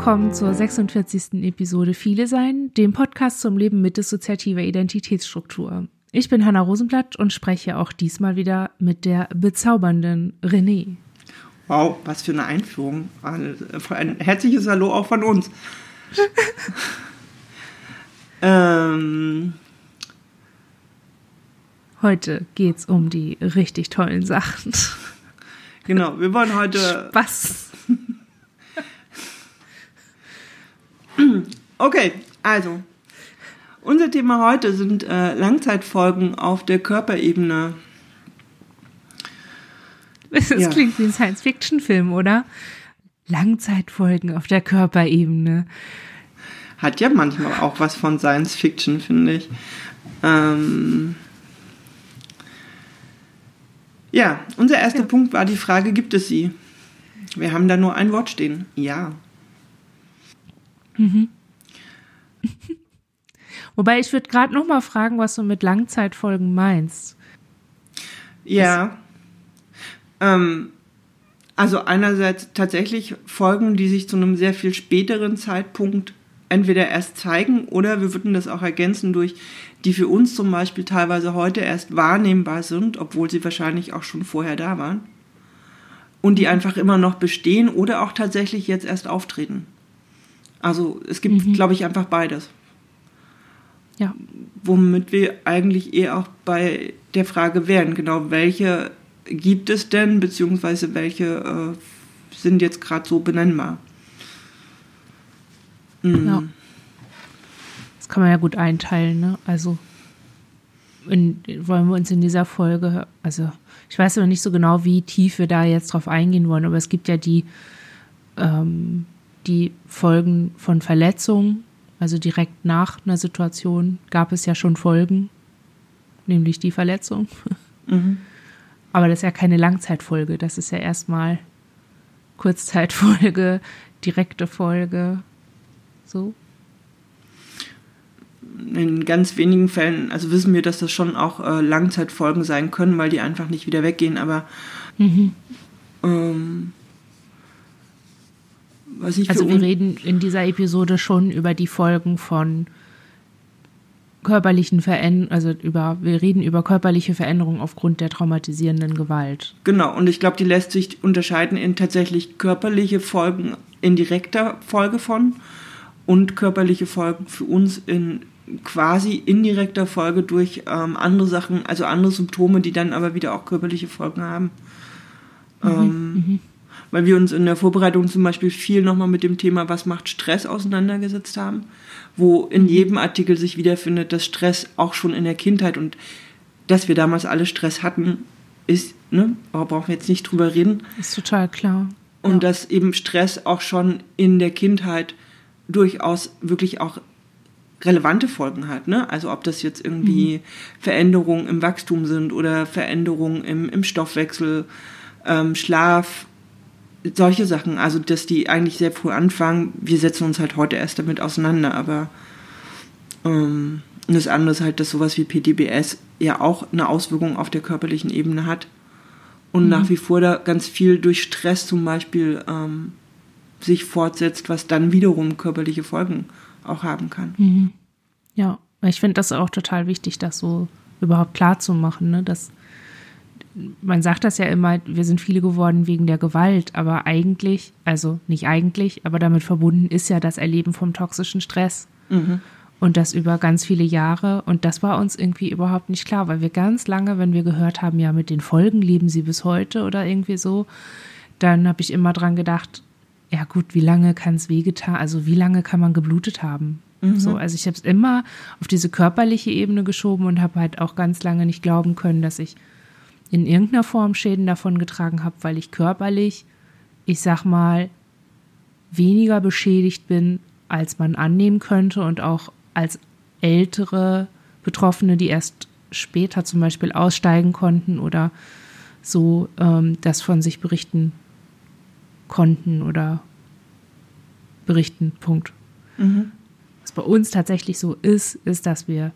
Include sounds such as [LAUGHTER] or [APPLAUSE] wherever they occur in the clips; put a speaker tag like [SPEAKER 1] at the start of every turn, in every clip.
[SPEAKER 1] willkommen zur 46. Episode Viele Sein, dem Podcast zum Leben mit dissoziativer Identitätsstruktur. Ich bin Hanna Rosenblatt und spreche auch diesmal wieder mit der bezaubernden René.
[SPEAKER 2] Wow, was für eine Einführung. Ein herzliches Hallo auch von uns. [LAUGHS]
[SPEAKER 1] ähm, Heute geht's um die richtig tollen Sachen.
[SPEAKER 2] Genau, wir wollen heute.
[SPEAKER 1] Spaß. [LAUGHS] [CLEARS THROAT]
[SPEAKER 2] Okay, also. Unser Thema heute sind äh, Langzeitfolgen auf der Körperebene.
[SPEAKER 1] Das ja. klingt wie ein Science-Fiction-Film, oder? Langzeitfolgen auf der Körperebene.
[SPEAKER 2] Hat ja manchmal auch was von Science-Fiction, finde ich. Ähm ja, unser erster ja. Punkt war die Frage, gibt es sie? Wir haben da nur ein Wort stehen. Ja.
[SPEAKER 1] Mhm. [LAUGHS] Wobei ich würde gerade noch mal fragen, was du mit Langzeitfolgen meinst.
[SPEAKER 2] Ja. Ähm, also einerseits tatsächlich Folgen, die sich zu einem sehr viel späteren Zeitpunkt entweder erst zeigen oder wir würden das auch ergänzen durch die für uns zum Beispiel teilweise heute erst wahrnehmbar sind, obwohl sie wahrscheinlich auch schon vorher da waren. Und die einfach immer noch bestehen oder auch tatsächlich jetzt erst auftreten. Also es gibt, mhm. glaube ich, einfach beides.
[SPEAKER 1] Ja.
[SPEAKER 2] Womit wir eigentlich eher auch bei der Frage wären, genau, welche gibt es denn, beziehungsweise welche äh, sind jetzt gerade so benennbar?
[SPEAKER 1] Mhm. Ja kann man ja gut einteilen, ne? Also in, wollen wir uns in dieser Folge, also ich weiß aber nicht so genau, wie tief wir da jetzt drauf eingehen wollen, aber es gibt ja die, ähm, die Folgen von Verletzungen, also direkt nach einer Situation gab es ja schon Folgen, nämlich die Verletzung. Mhm. [LAUGHS] Aber das ist ja keine Langzeitfolge, das ist ja erstmal Kurzzeitfolge, [LAUGHS] direkte Folge, so
[SPEAKER 2] in ganz wenigen Fällen, also wissen wir, dass das schon auch äh, Langzeitfolgen sein können, weil die einfach nicht wieder weggehen, aber mhm. ähm,
[SPEAKER 1] was ich Also wir reden in dieser Episode schon über die Folgen von körperlichen Veränderungen, also über, wir reden über körperliche Veränderungen aufgrund der traumatisierenden Gewalt.
[SPEAKER 2] Genau, und ich glaube, die lässt sich unterscheiden in tatsächlich körperliche Folgen in direkter Folge von und körperliche Folgen für uns in quasi indirekter Folge durch ähm, andere Sachen, also andere Symptome, die dann aber wieder auch körperliche Folgen haben. Mhm, ähm, mhm. Weil wir uns in der Vorbereitung zum Beispiel viel nochmal mit dem Thema, was macht Stress auseinandergesetzt haben, wo in jedem Artikel sich wiederfindet, dass Stress auch schon in der Kindheit und dass wir damals alle Stress hatten, ist, ne, aber brauchen wir jetzt nicht drüber reden.
[SPEAKER 1] Ist total klar.
[SPEAKER 2] Und ja. dass eben Stress auch schon in der Kindheit durchaus wirklich auch relevante Folgen hat. Ne? Also ob das jetzt irgendwie mhm. Veränderungen im Wachstum sind oder Veränderungen im, im Stoffwechsel, ähm, Schlaf, solche Sachen. Also dass die eigentlich sehr früh anfangen. Wir setzen uns halt heute erst damit auseinander, aber ähm, das andere ist halt, dass sowas wie PTBS ja auch eine Auswirkung auf der körperlichen Ebene hat. Und mhm. nach wie vor da ganz viel durch Stress zum Beispiel ähm, sich fortsetzt, was dann wiederum körperliche Folgen auch haben kann.
[SPEAKER 1] Mhm. Ja, ich finde das auch total wichtig, das so überhaupt klar zu machen, ne? dass man sagt das ja immer, wir sind viele geworden wegen der Gewalt, aber eigentlich, also nicht eigentlich, aber damit verbunden ist ja das Erleben vom toxischen Stress. Mhm. Und das über ganz viele Jahre. Und das war uns irgendwie überhaupt nicht klar, weil wir ganz lange, wenn wir gehört haben, ja, mit den Folgen leben sie bis heute oder irgendwie so, dann habe ich immer dran gedacht, ja gut, wie lange kann es wehgetan, also wie lange kann man geblutet haben? Mhm. So, also ich habe es immer auf diese körperliche Ebene geschoben und habe halt auch ganz lange nicht glauben können, dass ich in irgendeiner Form Schäden davon getragen habe, weil ich körperlich, ich sag mal, weniger beschädigt bin, als man annehmen könnte und auch als ältere Betroffene, die erst später zum Beispiel aussteigen konnten oder so ähm, das von sich berichten konnten oder berichten. Punkt. Mhm. Was bei uns tatsächlich so ist, ist, dass wir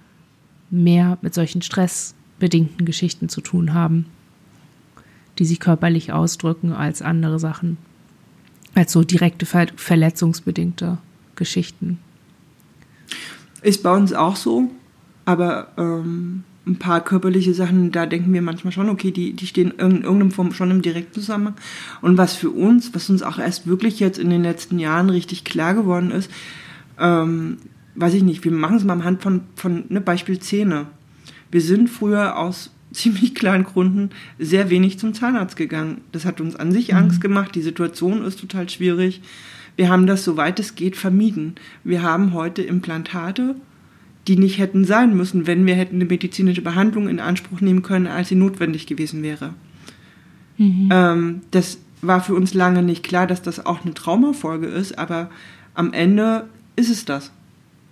[SPEAKER 1] mehr mit solchen stressbedingten Geschichten zu tun haben, die sich körperlich ausdrücken als andere Sachen. Als so direkte ver verletzungsbedingte Geschichten.
[SPEAKER 2] Ist bei uns auch so, aber ähm, ein paar körperliche Sachen, da denken wir manchmal schon, okay, die, die stehen in irgendeinem Form schon im direkten Zusammenhang. Und was für uns, was uns auch erst wirklich jetzt in den letzten Jahren richtig klar geworden ist, ähm, weiß ich nicht, wir machen es mal am Hand von, von ne, Beispiel Zähne. Wir sind früher aus [LAUGHS] ziemlich kleinen Gründen sehr wenig zum Zahnarzt gegangen. Das hat uns an sich mhm. Angst gemacht. Die Situation ist total schwierig. Wir haben das, soweit es geht, vermieden. Wir haben heute Implantate, die nicht hätten sein müssen, wenn wir hätten eine medizinische Behandlung in Anspruch nehmen können, als sie notwendig gewesen wäre. Mhm. Ähm, das war für uns lange nicht klar, dass das auch eine Traumafolge ist, aber am Ende ist es das.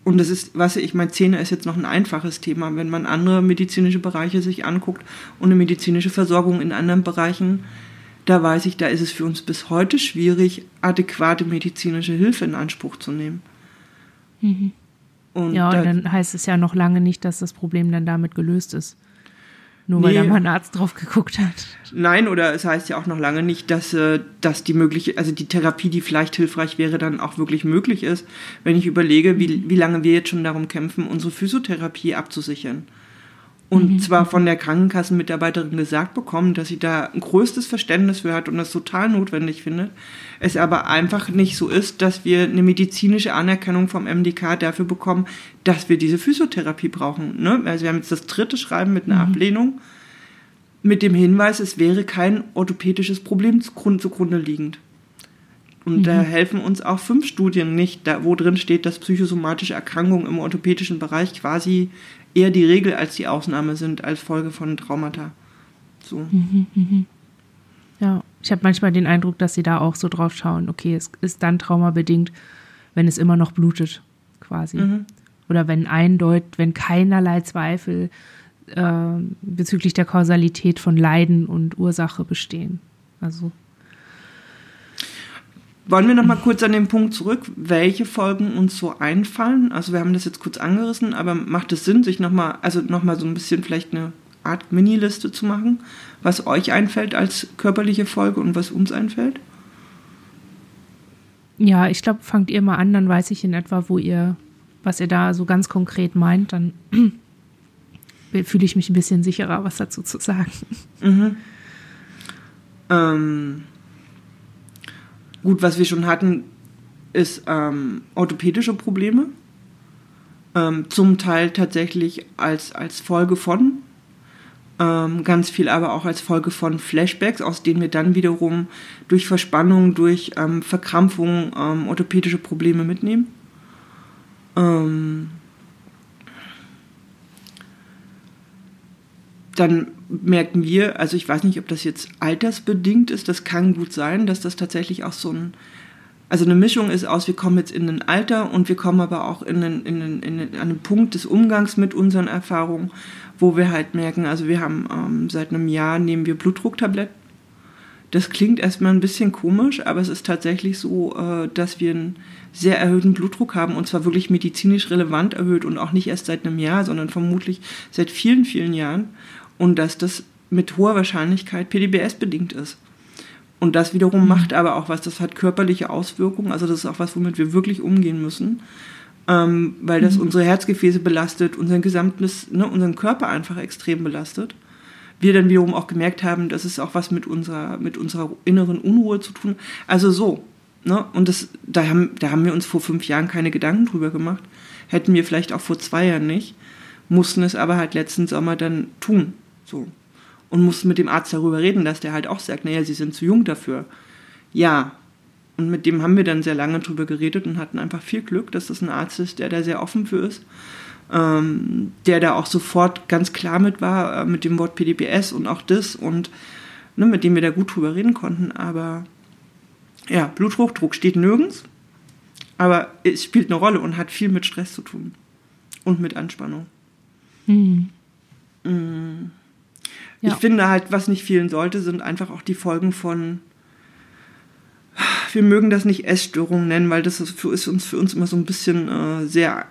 [SPEAKER 2] Und das ist, was ich meine, Zähne ist jetzt noch ein einfaches Thema. Wenn man andere medizinische Bereiche sich anguckt und eine medizinische Versorgung in anderen Bereichen, da weiß ich, da ist es für uns bis heute schwierig, adäquate medizinische Hilfe in Anspruch zu nehmen.
[SPEAKER 1] Mhm. Und ja, und dann heißt es ja noch lange nicht, dass das Problem dann damit gelöst ist. Nur nee. weil da mal ein Arzt drauf geguckt hat.
[SPEAKER 2] Nein, oder es heißt ja auch noch lange nicht, dass, äh, dass die mögliche, also die Therapie, die vielleicht hilfreich wäre, dann auch wirklich möglich ist. Wenn ich überlege, wie, wie lange wir jetzt schon darum kämpfen, unsere Physiotherapie abzusichern und mhm. zwar von der Krankenkassenmitarbeiterin gesagt bekommen, dass sie da ein größtes Verständnis für hat und das total notwendig findet. Es aber einfach nicht so ist, dass wir eine medizinische Anerkennung vom MDK dafür bekommen, dass wir diese Physiotherapie brauchen. Ne? Also wir haben jetzt das dritte Schreiben mit einer mhm. Ablehnung mit dem Hinweis, es wäre kein orthopädisches Problem zugrunde liegend. Und mhm. da helfen uns auch fünf Studien nicht, da, wo drin steht, dass psychosomatische Erkrankungen im orthopädischen Bereich quasi eher die Regel als die Ausnahme sind als Folge von Traumata. So. Mhm,
[SPEAKER 1] mhm. Ja, ich habe manchmal den Eindruck, dass sie da auch so drauf schauen, okay, es ist dann traumabedingt, wenn es immer noch blutet, quasi. Mhm. Oder wenn eindeutig, wenn keinerlei Zweifel äh, bezüglich der Kausalität von Leiden und Ursache bestehen. Also
[SPEAKER 2] wollen wir noch mal kurz an den Punkt zurück, welche Folgen uns so einfallen? Also wir haben das jetzt kurz angerissen, aber macht es Sinn, sich noch mal, also noch mal so ein bisschen vielleicht eine Art Mini-Liste zu machen, was euch einfällt als körperliche Folge und was uns einfällt?
[SPEAKER 1] Ja, ich glaube, fangt ihr mal an, dann weiß ich in etwa, wo ihr, was ihr da so ganz konkret meint, dann [CLEARS THROAT] fühle ich mich ein bisschen sicherer, was dazu zu sagen. Mhm.
[SPEAKER 2] Ähm, Gut, was wir schon hatten, ist ähm, orthopädische Probleme. Ähm, zum Teil tatsächlich als, als Folge von. Ähm, ganz viel aber auch als Folge von Flashbacks, aus denen wir dann wiederum durch Verspannung, durch ähm, Verkrampfung ähm, orthopädische Probleme mitnehmen. Ähm, dann merken wir, also ich weiß nicht, ob das jetzt altersbedingt ist, das kann gut sein, dass das tatsächlich auch so ein, also eine Mischung ist aus, wir kommen jetzt in ein Alter und wir kommen aber auch in einen, in einen, in einen, an einen Punkt des Umgangs mit unseren Erfahrungen, wo wir halt merken, also wir haben ähm, seit einem Jahr nehmen wir Blutdrucktabletten. Das klingt erstmal ein bisschen komisch, aber es ist tatsächlich so, äh, dass wir einen sehr erhöhten Blutdruck haben und zwar wirklich medizinisch relevant erhöht und auch nicht erst seit einem Jahr, sondern vermutlich seit vielen, vielen Jahren und dass das mit hoher Wahrscheinlichkeit PDBS bedingt ist. Und das wiederum mhm. macht aber auch was, das hat körperliche Auswirkungen, also das ist auch was, womit wir wirklich umgehen müssen, ähm, weil das mhm. unsere Herzgefäße belastet, unseren gesamtes, ne, unseren Körper einfach extrem belastet. Wir dann wiederum auch gemerkt haben, dass es auch was mit unserer, mit unserer inneren Unruhe zu tun. Also so, ne? Und das, da haben, da haben wir uns vor fünf Jahren keine Gedanken drüber gemacht. Hätten wir vielleicht auch vor zwei Jahren nicht, mussten es aber halt letzten Sommer dann tun. So. Und mussten mit dem Arzt darüber reden, dass der halt auch sagt, naja, sie sind zu jung dafür. Ja. Und mit dem haben wir dann sehr lange drüber geredet und hatten einfach viel Glück, dass das ein Arzt ist, der da sehr offen für ist. Ähm, der da auch sofort ganz klar mit war, äh, mit dem Wort PDPS und auch das und ne, mit dem wir da gut drüber reden konnten. Aber ja, Bluthochdruck steht nirgends, aber es spielt eine Rolle und hat viel mit Stress zu tun und mit Anspannung. Mhm. Mhm. Ja. Ich finde halt, was nicht fehlen sollte, sind einfach auch die Folgen von, wir mögen das nicht Essstörungen nennen, weil das ist, für, uns, für uns immer so ein bisschen äh, sehr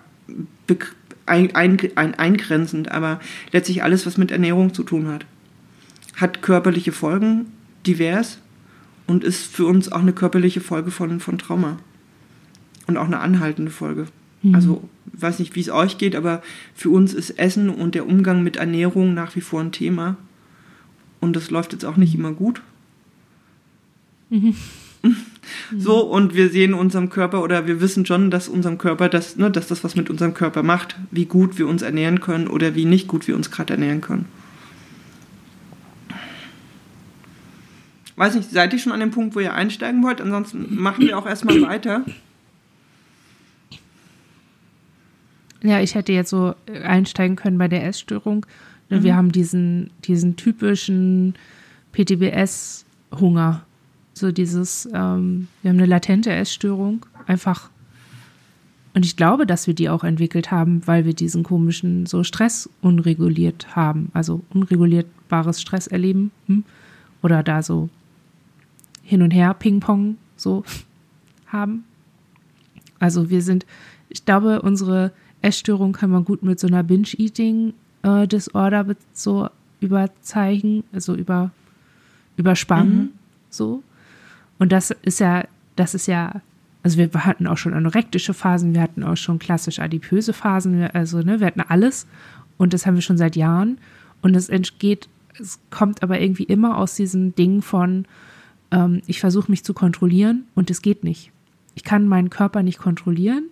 [SPEAKER 2] ein, ein, ein, eingrenzend, aber letztlich alles, was mit Ernährung zu tun hat, hat körperliche Folgen, divers und ist für uns auch eine körperliche Folge von, von Trauma. Und auch eine anhaltende Folge. Mhm. Also, ich weiß nicht, wie es euch geht, aber für uns ist Essen und der Umgang mit Ernährung nach wie vor ein Thema. Und das läuft jetzt auch nicht immer gut. Mhm. [LAUGHS] So, und wir sehen unserem Körper oder wir wissen schon, dass unserem Körper das, ne, dass das was mit unserem Körper macht, wie gut wir uns ernähren können oder wie nicht gut wir uns gerade ernähren können. Weiß nicht, seid ihr schon an dem Punkt, wo ihr einsteigen wollt? Ansonsten machen wir auch erstmal [COUGHS] weiter.
[SPEAKER 1] Ja, ich hätte jetzt so einsteigen können bei der Essstörung. Mhm. Wir haben diesen, diesen typischen PTBS-Hunger. So dieses, ähm, wir haben eine latente Essstörung, einfach. Und ich glaube, dass wir die auch entwickelt haben, weil wir diesen komischen so Stress unreguliert haben, also unregulierbares Stress erleben hm? oder da so hin und her Ping-Pong so [LAUGHS] haben. Also wir sind, ich glaube, unsere Essstörung kann man gut mit so einer Binge-Eating-Disorder äh, so überzeichnen, also über, überspannen, mhm. so. Und das ist ja, das ist ja, also wir hatten auch schon anorektische Phasen, wir hatten auch schon klassisch adipöse Phasen, also ne, wir hatten alles und das haben wir schon seit Jahren. Und es entgeht, es kommt aber irgendwie immer aus diesem Ding von, ähm, ich versuche mich zu kontrollieren und es geht nicht. Ich kann meinen Körper nicht kontrollieren,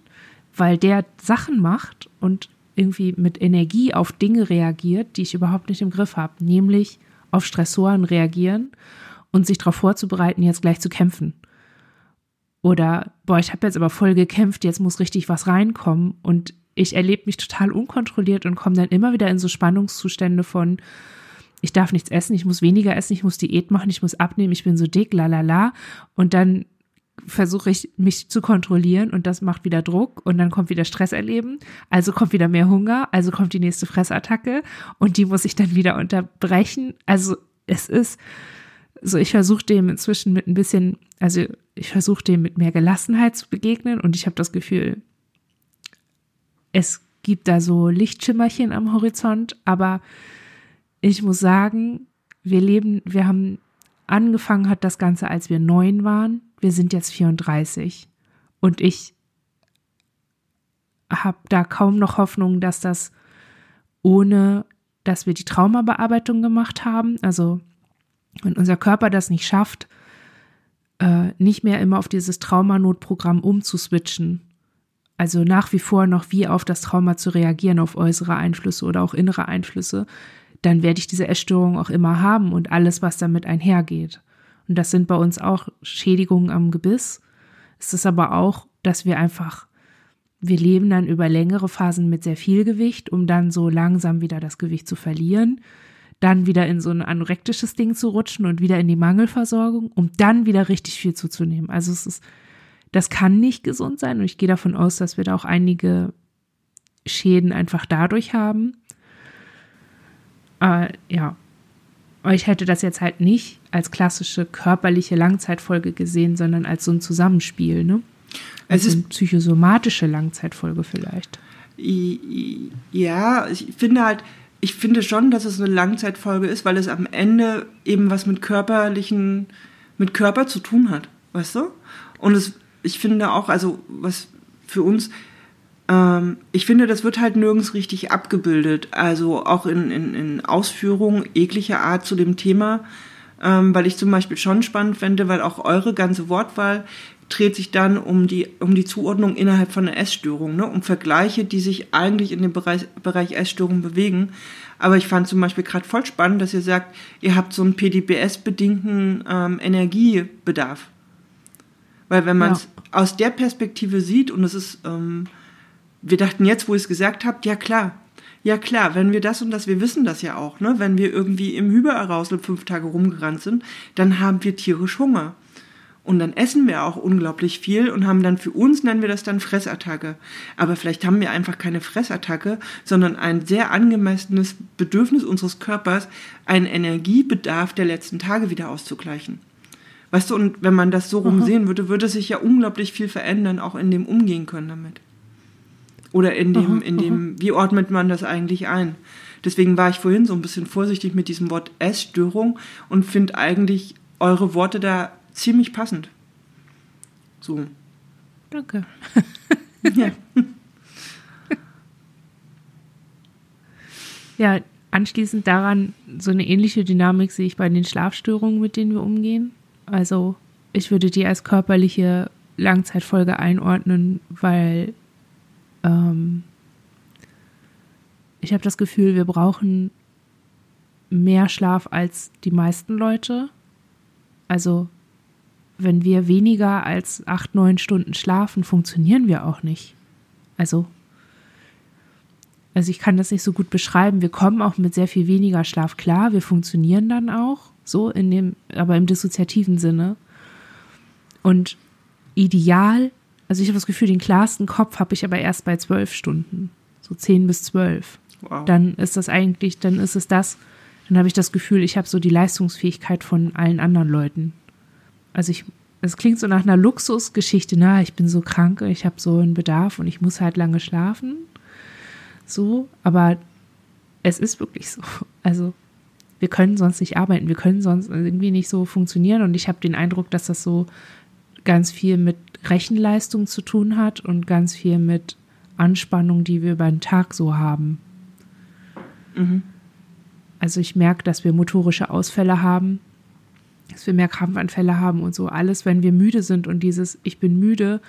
[SPEAKER 1] weil der Sachen macht und irgendwie mit Energie auf Dinge reagiert, die ich überhaupt nicht im Griff habe, nämlich auf Stressoren reagieren und sich darauf vorzubereiten, jetzt gleich zu kämpfen. Oder, boah, ich habe jetzt aber voll gekämpft, jetzt muss richtig was reinkommen. Und ich erlebe mich total unkontrolliert und komme dann immer wieder in so Spannungszustände von, ich darf nichts essen, ich muss weniger essen, ich muss Diät machen, ich muss abnehmen, ich bin so dick, la la la. Und dann versuche ich mich zu kontrollieren und das macht wieder Druck und dann kommt wieder Stress erleben, also kommt wieder mehr Hunger, also kommt die nächste Fressattacke und die muss ich dann wieder unterbrechen. Also es ist, so, ich versuche dem inzwischen mit ein bisschen, also ich versuche dem mit mehr Gelassenheit zu begegnen und ich habe das Gefühl, es gibt da so Lichtschimmerchen am Horizont, aber ich muss sagen, wir leben, wir haben angefangen hat das Ganze, als wir neun waren. Wir sind jetzt 34 und ich habe da kaum noch Hoffnung, dass das ohne, dass wir die Traumabearbeitung gemacht haben, also wenn unser Körper das nicht schafft, äh, nicht mehr immer auf dieses Traumanotprogramm umzuswitchen, also nach wie vor noch wie auf das Trauma zu reagieren, auf äußere Einflüsse oder auch innere Einflüsse, dann werde ich diese Essstörung auch immer haben und alles, was damit einhergeht. Und das sind bei uns auch Schädigungen am Gebiss. Es ist aber auch, dass wir einfach, wir leben dann über längere Phasen mit sehr viel Gewicht, um dann so langsam wieder das Gewicht zu verlieren dann wieder in so ein anorektisches Ding zu rutschen und wieder in die Mangelversorgung, um dann wieder richtig viel zuzunehmen. Also es ist, das kann nicht gesund sein und ich gehe davon aus, dass wir da auch einige Schäden einfach dadurch haben. Äh, ja, ich hätte das jetzt halt nicht als klassische körperliche Langzeitfolge gesehen, sondern als so ein Zusammenspiel, ne? Als es ist eine psychosomatische Langzeitfolge vielleicht.
[SPEAKER 2] Ja, ich finde halt, ich finde schon, dass es eine Langzeitfolge ist, weil es am Ende eben was mit körperlichen, mit Körper zu tun hat, weißt du? Und es, ich finde auch, also was für uns, ähm, ich finde, das wird halt nirgends richtig abgebildet, also auch in, in, in Ausführungen jeglicher Art zu dem Thema, ähm, weil ich zum Beispiel schon spannend fände, weil auch eure ganze Wortwahl dreht sich dann um die, um die Zuordnung innerhalb von einer Essstörung, ne? um Vergleiche, die sich eigentlich in dem Bereich, Bereich Essstörung bewegen. Aber ich fand zum Beispiel gerade voll spannend, dass ihr sagt, ihr habt so einen PDBS-bedingten ähm, Energiebedarf. Weil wenn man es ja. aus der Perspektive sieht, und es ist, ähm, wir dachten jetzt, wo ihr es gesagt habt, ja klar, ja klar, wenn wir das und das, wir wissen das ja auch, ne? wenn wir irgendwie im Hyperarousal fünf Tage rumgerannt sind, dann haben wir tierisch Hunger. Und dann essen wir auch unglaublich viel und haben dann für uns, nennen wir das dann Fressattacke. Aber vielleicht haben wir einfach keine Fressattacke, sondern ein sehr angemessenes Bedürfnis unseres Körpers, einen Energiebedarf der letzten Tage wieder auszugleichen. Weißt du, und wenn man das so rum sehen würde, würde sich ja unglaublich viel verändern, auch in dem Umgehen können damit. Oder in dem, in dem, wie ordnet man das eigentlich ein? Deswegen war ich vorhin so ein bisschen vorsichtig mit diesem Wort Essstörung und finde eigentlich eure Worte da ziemlich passend. So.
[SPEAKER 1] Danke.
[SPEAKER 2] Ja. [LAUGHS]
[SPEAKER 1] Ja, anschließend daran so eine ähnliche Dynamik sehe ich bei den Schlafstörungen, mit denen wir umgehen. Also ich würde die als körperliche Langzeitfolge einordnen, weil ähm, ich habe das Gefühl, wir brauchen mehr Schlaf als die meisten Leute. Also wenn wir weniger als acht, neun Stunden schlafen, funktionieren wir auch nicht. Also, also ich kann das nicht so gut beschreiben. Wir kommen auch mit sehr viel weniger Schlaf klar. Wir funktionieren dann auch so in dem, aber im dissoziativen Sinne. Und ideal, also ich habe das Gefühl, den klarsten Kopf habe ich aber erst bei zwölf Stunden, so zehn bis zwölf.
[SPEAKER 2] Wow.
[SPEAKER 1] Dann ist das eigentlich, dann ist es das, dann habe ich das Gefühl, ich habe so die Leistungsfähigkeit von allen anderen Leuten. Also ich, es klingt so nach einer Luxusgeschichte, na, ich bin so krank, ich habe so einen Bedarf und ich muss halt lange schlafen. So, aber es ist wirklich so. Also wir können sonst nicht arbeiten, wir können sonst irgendwie nicht so funktionieren und ich habe den Eindruck, dass das so ganz viel mit Rechenleistung zu tun hat und ganz viel mit Anspannung, die wir über den Tag so haben.
[SPEAKER 2] Mhm.
[SPEAKER 1] Also ich merke, dass wir motorische Ausfälle haben, dass wir mehr Krampfanfälle haben und so alles, wenn wir müde sind und dieses Ich bin müde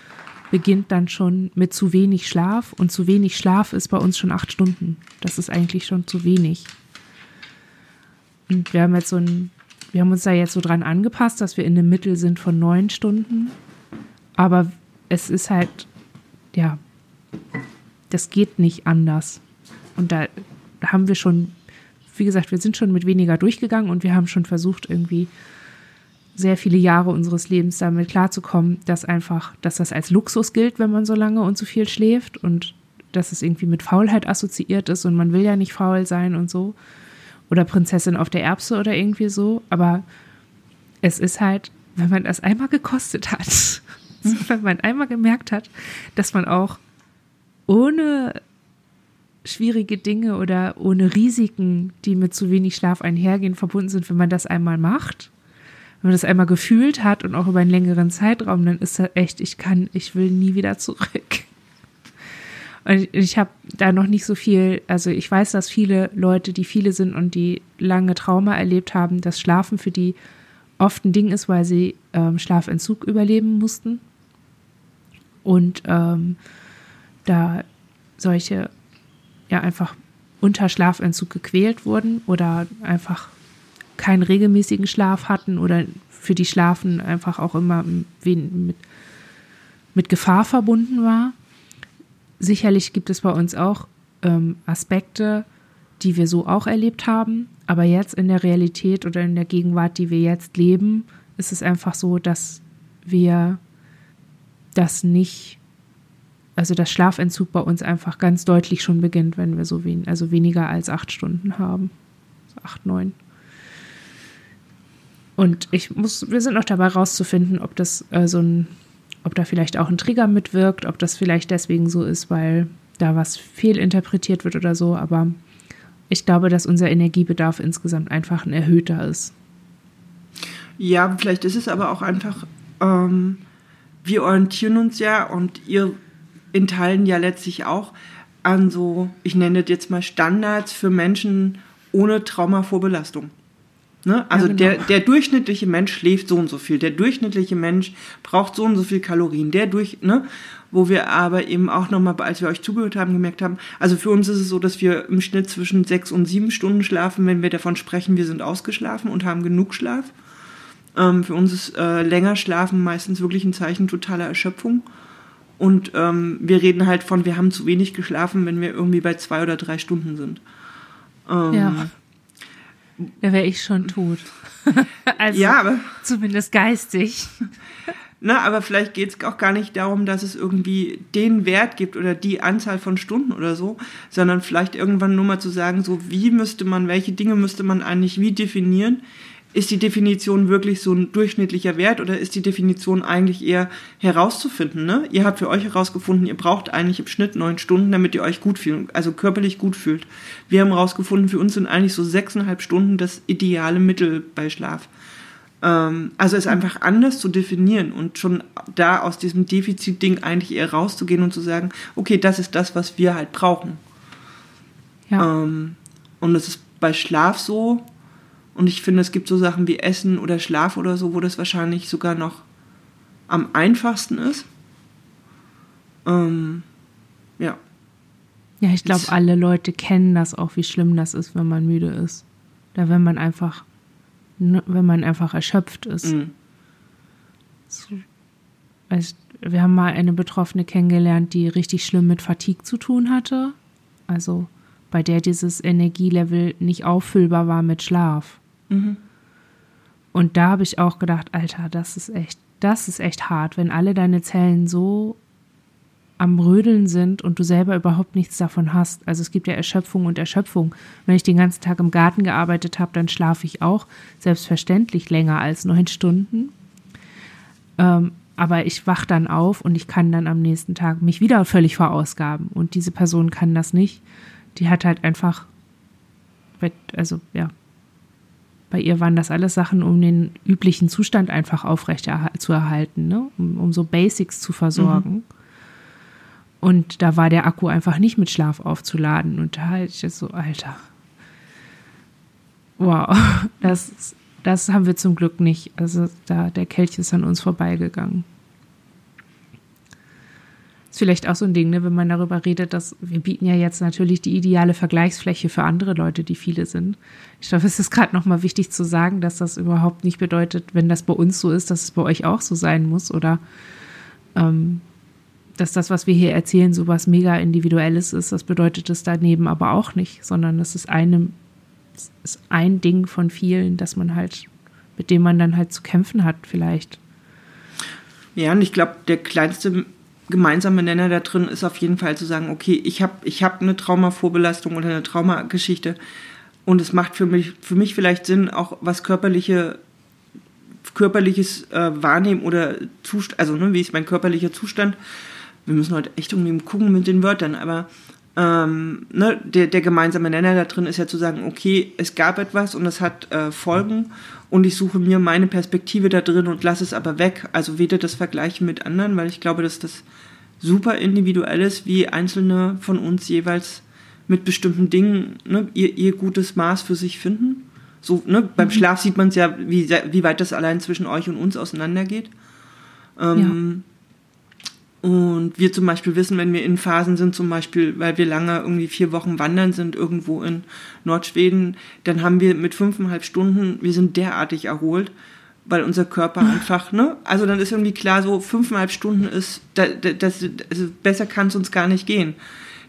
[SPEAKER 1] beginnt dann schon mit zu wenig Schlaf und zu wenig Schlaf ist bei uns schon acht Stunden. Das ist eigentlich schon zu wenig. Und wir haben jetzt so ein, wir haben uns da jetzt so dran angepasst, dass wir in dem Mittel sind von neun Stunden. Aber es ist halt, ja, das geht nicht anders. Und da haben wir schon, wie gesagt, wir sind schon mit weniger durchgegangen und wir haben schon versucht, irgendwie sehr viele Jahre unseres Lebens damit klarzukommen, dass einfach, dass das als Luxus gilt, wenn man so lange und so viel schläft und dass es irgendwie mit Faulheit assoziiert ist und man will ja nicht faul sein und so. Oder Prinzessin auf der Erbse oder irgendwie so. Aber es ist halt, wenn man das einmal gekostet hat, [LAUGHS] wenn man einmal gemerkt hat, dass man auch ohne schwierige Dinge oder ohne Risiken, die mit zu wenig Schlaf einhergehen, verbunden sind, wenn man das einmal macht, wenn man das einmal gefühlt hat und auch über einen längeren Zeitraum, dann ist das echt, ich kann, ich will nie wieder zurück. Und ich habe da noch nicht so viel, also ich weiß, dass viele Leute, die viele sind und die lange Trauma erlebt haben, dass Schlafen für die oft ein Ding ist, weil sie ähm, Schlafentzug überleben mussten. Und ähm, da solche ja einfach unter Schlafentzug gequält wurden oder einfach keinen regelmäßigen Schlaf hatten oder für die Schlafen einfach auch immer mit, mit Gefahr verbunden war. Sicherlich gibt es bei uns auch ähm, Aspekte, die wir so auch erlebt haben, aber jetzt in der Realität oder in der Gegenwart, die wir jetzt leben, ist es einfach so, dass wir das nicht, also das Schlafentzug bei uns einfach ganz deutlich schon beginnt, wenn wir so wen, also weniger als acht Stunden haben. Acht, neun. Und ich muss, wir sind noch dabei rauszufinden, ob das äh, so ein, ob da vielleicht auch ein Trigger mitwirkt, ob das vielleicht deswegen so ist, weil da was fehlinterpretiert wird oder so. Aber ich glaube, dass unser Energiebedarf insgesamt einfach ein erhöhter ist.
[SPEAKER 2] Ja, vielleicht ist es aber auch einfach, ähm, wir orientieren uns ja und ihr in Teilen ja letztlich auch an so, ich nenne das jetzt mal Standards für Menschen ohne Traumavorbelastung. Ne? Also
[SPEAKER 1] Ja, genau.
[SPEAKER 2] der, der durchschnittliche Mensch schläft so und so viel, der durchschnittliche Mensch braucht so und so viel Kalorien, der durch, ne? Wo wir aber eben auch nochmal, als wir euch zugehört haben, gemerkt haben, also für uns ist es so, dass wir im Schnitt zwischen sechs und sieben Stunden schlafen, wenn wir davon sprechen, wir sind ausgeschlafen und haben genug Schlaf. Ähm, für uns ist äh, länger schlafen meistens wirklich ein Zeichen totaler Erschöpfung. Und ähm, wir reden halt von, wir haben zu wenig geschlafen, wenn wir irgendwie bei zwei oder drei Stunden sind. Ähm,
[SPEAKER 1] Ja. Da wäre ich schon tot. [LAUGHS] also
[SPEAKER 2] Ja, aber
[SPEAKER 1] zumindest geistig.
[SPEAKER 2] Na, aber vielleicht geht es auch gar nicht darum, dass es irgendwie den Wert gibt oder die Anzahl von Stunden oder so, sondern vielleicht irgendwann nur mal zu sagen, so wie müsste man, welche Dinge müsste man eigentlich wie definieren? Ist die Definition wirklich so ein durchschnittlicher Wert oder ist die Definition eigentlich eher herauszufinden? Ne? Ihr habt für euch herausgefunden, ihr braucht eigentlich im Schnitt neun Stunden, damit ihr euch gut fühlt, also körperlich gut fühlt. Wir haben herausgefunden, für uns sind eigentlich so sechseinhalb Stunden das ideale Mittel bei Schlaf. Ähm, also es einfach anders zu definieren und schon da aus diesem Defizitding eigentlich eher rauszugehen und zu sagen, okay, das ist das, was wir halt brauchen. Ja. Ähm, und das ist bei Schlaf so. Und ich finde, es gibt so Sachen wie Essen oder Schlaf oder so, wo das wahrscheinlich sogar noch am einfachsten ist. Ähm, ja.
[SPEAKER 1] Ja, ich glaube, alle Leute kennen das auch, wie schlimm das ist, wenn man müde ist. Oder wenn man einfach, wenn man einfach erschöpft ist. Mhm. So, wir haben mal eine Betroffene kennengelernt, die richtig schlimm mit Fatigue zu tun hatte. Also bei der dieses Energielevel nicht auffüllbar war mit Schlaf. Mhm. Und da habe ich auch gedacht, Alter, das ist echt, das ist echt hart, wenn alle deine Zellen so am Rödeln sind und du selber überhaupt nichts davon hast. Also es gibt ja Erschöpfung und Erschöpfung. Wenn ich den ganzen Tag im Garten gearbeitet habe, dann schlafe ich auch selbstverständlich länger als neun Stunden. Ähm, aber ich wach dann auf und ich kann dann am nächsten Tag mich wieder völlig verausgaben. Und diese Person kann das nicht. Die hat halt einfach, also ja, bei ihr waren das alles Sachen, um den üblichen Zustand einfach aufrecht zu erhalten, ne? um, um so Basics zu versorgen. Mhm. Und da war der Akku einfach nicht mit Schlaf aufzuladen. Und da halt ich jetzt so, Alter. Wow, [LAUGHS] das, das haben wir zum Glück nicht. Also da, der Kelch ist an uns vorbeigegangen. Ist vielleicht auch so ein Ding, ne, wenn man darüber redet, dass wir bieten ja jetzt natürlich die ideale Vergleichsfläche für andere Leute, die viele sind. Ich glaube, es ist gerade nochmal wichtig zu sagen, dass das überhaupt nicht bedeutet, wenn das bei uns so ist, dass es bei euch auch so sein muss oder ähm, dass das, was wir hier erzählen, so was mega individuelles ist, das bedeutet es daneben aber auch nicht, sondern es ist eine, es ist ein Ding von vielen, dass man halt, mit dem man dann halt zu kämpfen hat, vielleicht.
[SPEAKER 2] Ja, und ich glaube, der kleinste gemeinsame Nenner da drin ist auf jeden Fall zu sagen, okay, ich habe ich hab eine Traumavorbelastung oder eine Traumageschichte und es macht für mich, für mich vielleicht Sinn, auch was körperliche körperliches äh, Wahrnehmen oder Zustand, also ne, wie ist mein körperlicher Zustand, wir müssen heute echt irgendwie gucken mit den Wörtern, aber ähm, ne, der, der gemeinsame Nenner da drin ist ja zu sagen, okay, es gab etwas und es hat äh, Folgen und ich suche mir meine Perspektive da drin und lasse es aber weg. Also weder das Vergleichen mit anderen, weil ich glaube, dass das super individuell ist, wie einzelne von uns jeweils mit bestimmten Dingen ne, ihr, ihr gutes Maß für sich finden. So, ne, beim mhm. Schlaf sieht man es ja, wie, wie weit das allein zwischen euch und uns auseinandergeht. Ähm, und wir zum Beispiel wissen, wenn wir in Phasen sind, zum Beispiel, weil wir lange irgendwie vier Wochen wandern sind, irgendwo in Nordschweden, dann haben wir mit fünfeinhalb Stunden, wir sind derartig erholt, weil unser Körper einfach, ne? Also dann ist irgendwie klar, so fünfeinhalb Stunden ist, das, das, also besser kann es uns gar nicht gehen.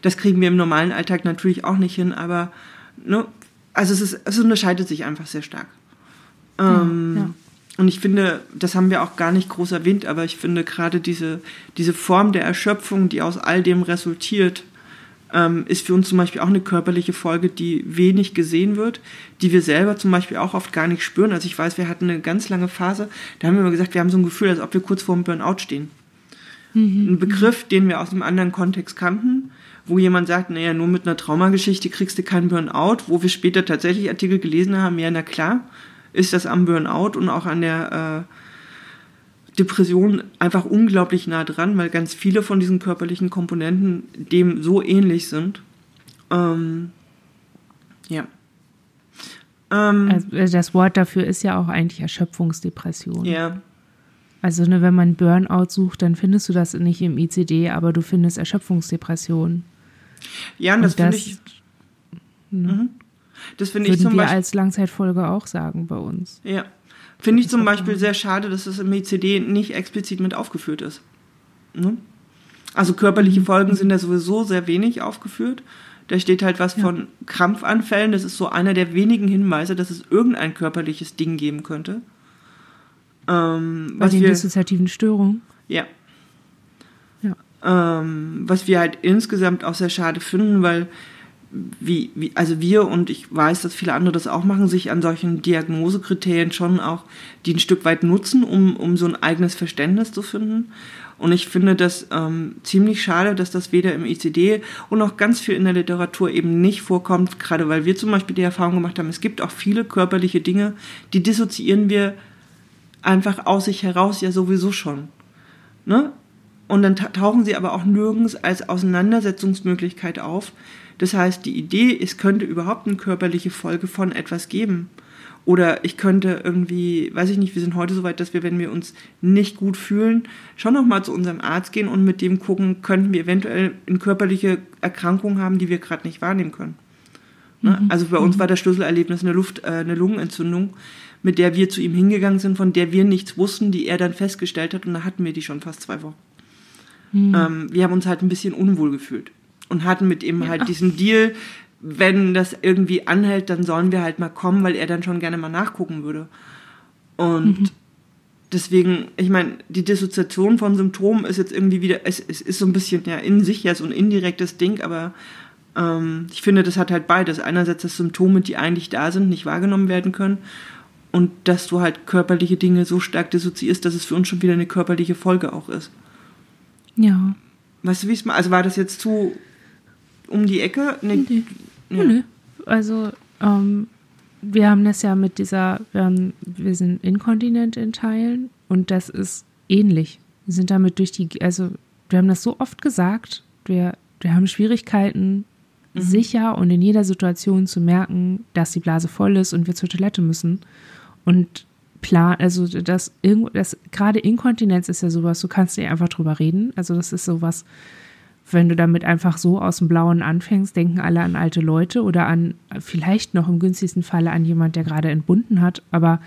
[SPEAKER 2] Das kriegen wir im normalen Alltag natürlich auch nicht hin, aber, ne? Also es ist, es unterscheidet sich einfach sehr stark. Ähm, ja. Und ich finde, das haben wir auch gar nicht groß erwähnt, aber ich finde gerade diese, diese Form der Erschöpfung, die aus all dem resultiert, ähm, ist für uns zum Beispiel auch eine körperliche Folge, die wenig gesehen wird, die wir selber zum Beispiel auch oft gar nicht spüren. Also ich weiß, wir hatten eine ganz lange Phase, da haben wir immer gesagt, wir haben so ein Gefühl, als ob wir kurz vor dem Burnout stehen. Mhm. Ein Begriff, den wir aus einem anderen Kontext kannten, wo jemand sagt, naja, nur mit einer Traumageschichte kriegst du keinen Burnout, wo wir später tatsächlich Artikel gelesen haben, ja, na klar, ist das am Burnout und auch an der äh, Depression einfach unglaublich nah dran, weil ganz viele von diesen körperlichen Komponenten dem so ähnlich sind. Ähm, ja.
[SPEAKER 1] Ähm, also das Wort dafür ist ja auch eigentlich Erschöpfungsdepression.
[SPEAKER 2] Ja.
[SPEAKER 1] Also ne, wenn man Burnout sucht, dann findest du das nicht im ICD, aber du findest Erschöpfungsdepression.
[SPEAKER 2] Ja, und das, das finde ich. Ne? Mhm. Das finde
[SPEAKER 1] ich zum wir Beispiel. als Langzeitfolge auch sagen bei uns.
[SPEAKER 2] Ja. Finde ich zum Beispiel sehr schade, dass das im ECD nicht explizit mit aufgeführt ist. Ne? Also körperliche mhm. Folgen sind da sowieso sehr wenig aufgeführt. Da steht halt was ja. von Krampfanfällen. Das ist so einer der wenigen Hinweise, dass es irgendein körperliches Ding geben könnte.
[SPEAKER 1] Ähm, Bei den wir, dissoziativen Störungen?
[SPEAKER 2] Ja. ja. Ähm, was wir halt insgesamt auch sehr schade finden, weil wie, wie, also wir und ich weiß, dass viele andere das auch machen, sich an solchen Diagnosekriterien schon auch, die ein Stück weit nutzen, um, um so ein eigenes Verständnis zu finden. Und ich finde das ähm, ziemlich schade, dass das weder im ICD und auch ganz viel in der Literatur eben nicht vorkommt, gerade weil wir zum Beispiel die Erfahrung gemacht haben, es gibt auch viele körperliche Dinge, die dissoziieren wir einfach aus sich heraus ja sowieso schon. Ne? Und dann tauchen sie aber auch nirgends als Auseinandersetzungsmöglichkeit auf. Das heißt, die Idee, es könnte überhaupt eine körperliche Folge von etwas geben. Oder ich könnte irgendwie, weiß ich nicht, wir sind heute so weit, dass wir, wenn wir uns nicht gut fühlen, schon nochmal zu unserem Arzt gehen und mit dem gucken, könnten wir eventuell eine körperliche Erkrankung haben, die wir gerade nicht wahrnehmen können. Ne? Mhm. Also bei uns mhm. war das Schlüsselerlebnis eine Luft, äh, eine Lungenentzündung, mit der wir zu ihm hingegangen sind, von der wir nichts wussten, die er dann festgestellt hat und da hatten wir die schon fast zwei Wochen. Mhm. Ähm, wir haben uns halt ein bisschen unwohl gefühlt und hatten mit ihm ja. halt diesen Deal, wenn das irgendwie anhält, dann sollen wir halt mal kommen, weil er dann schon gerne mal nachgucken würde. Und mhm. deswegen, ich meine, die Dissoziation von Symptomen ist jetzt irgendwie wieder, es, es ist so ein bisschen ja in sich ja so ein indirektes Ding, aber ähm, ich finde, das hat halt beides. Einerseits, dass Symptome, die eigentlich da sind, nicht wahrgenommen werden können und dass du halt körperliche Dinge so stark dissoziierst, dass es für uns schon wieder eine körperliche Folge auch ist.
[SPEAKER 1] Ja.
[SPEAKER 2] Weißt du, wie es mal, also war das jetzt zu um die Ecke? Nee. nee.
[SPEAKER 1] Ja. Nö. Also, ähm, wir haben das ja mit dieser, wir, haben, wir sind inkontinent in Teilen und das ist ähnlich. Wir sind damit durch die, also wir haben das so oft gesagt, wir, wir haben Schwierigkeiten, mhm. sicher und in jeder Situation zu merken, dass die Blase voll ist und wir zur Toilette müssen. Und plan, also das, das gerade Inkontinenz ist ja sowas, du kannst dir einfach drüber reden. Also das ist sowas, wenn du damit einfach so aus dem Blauen anfängst, denken alle an alte Leute oder an vielleicht noch im günstigsten Falle an jemand, der gerade entbunden hat. Aber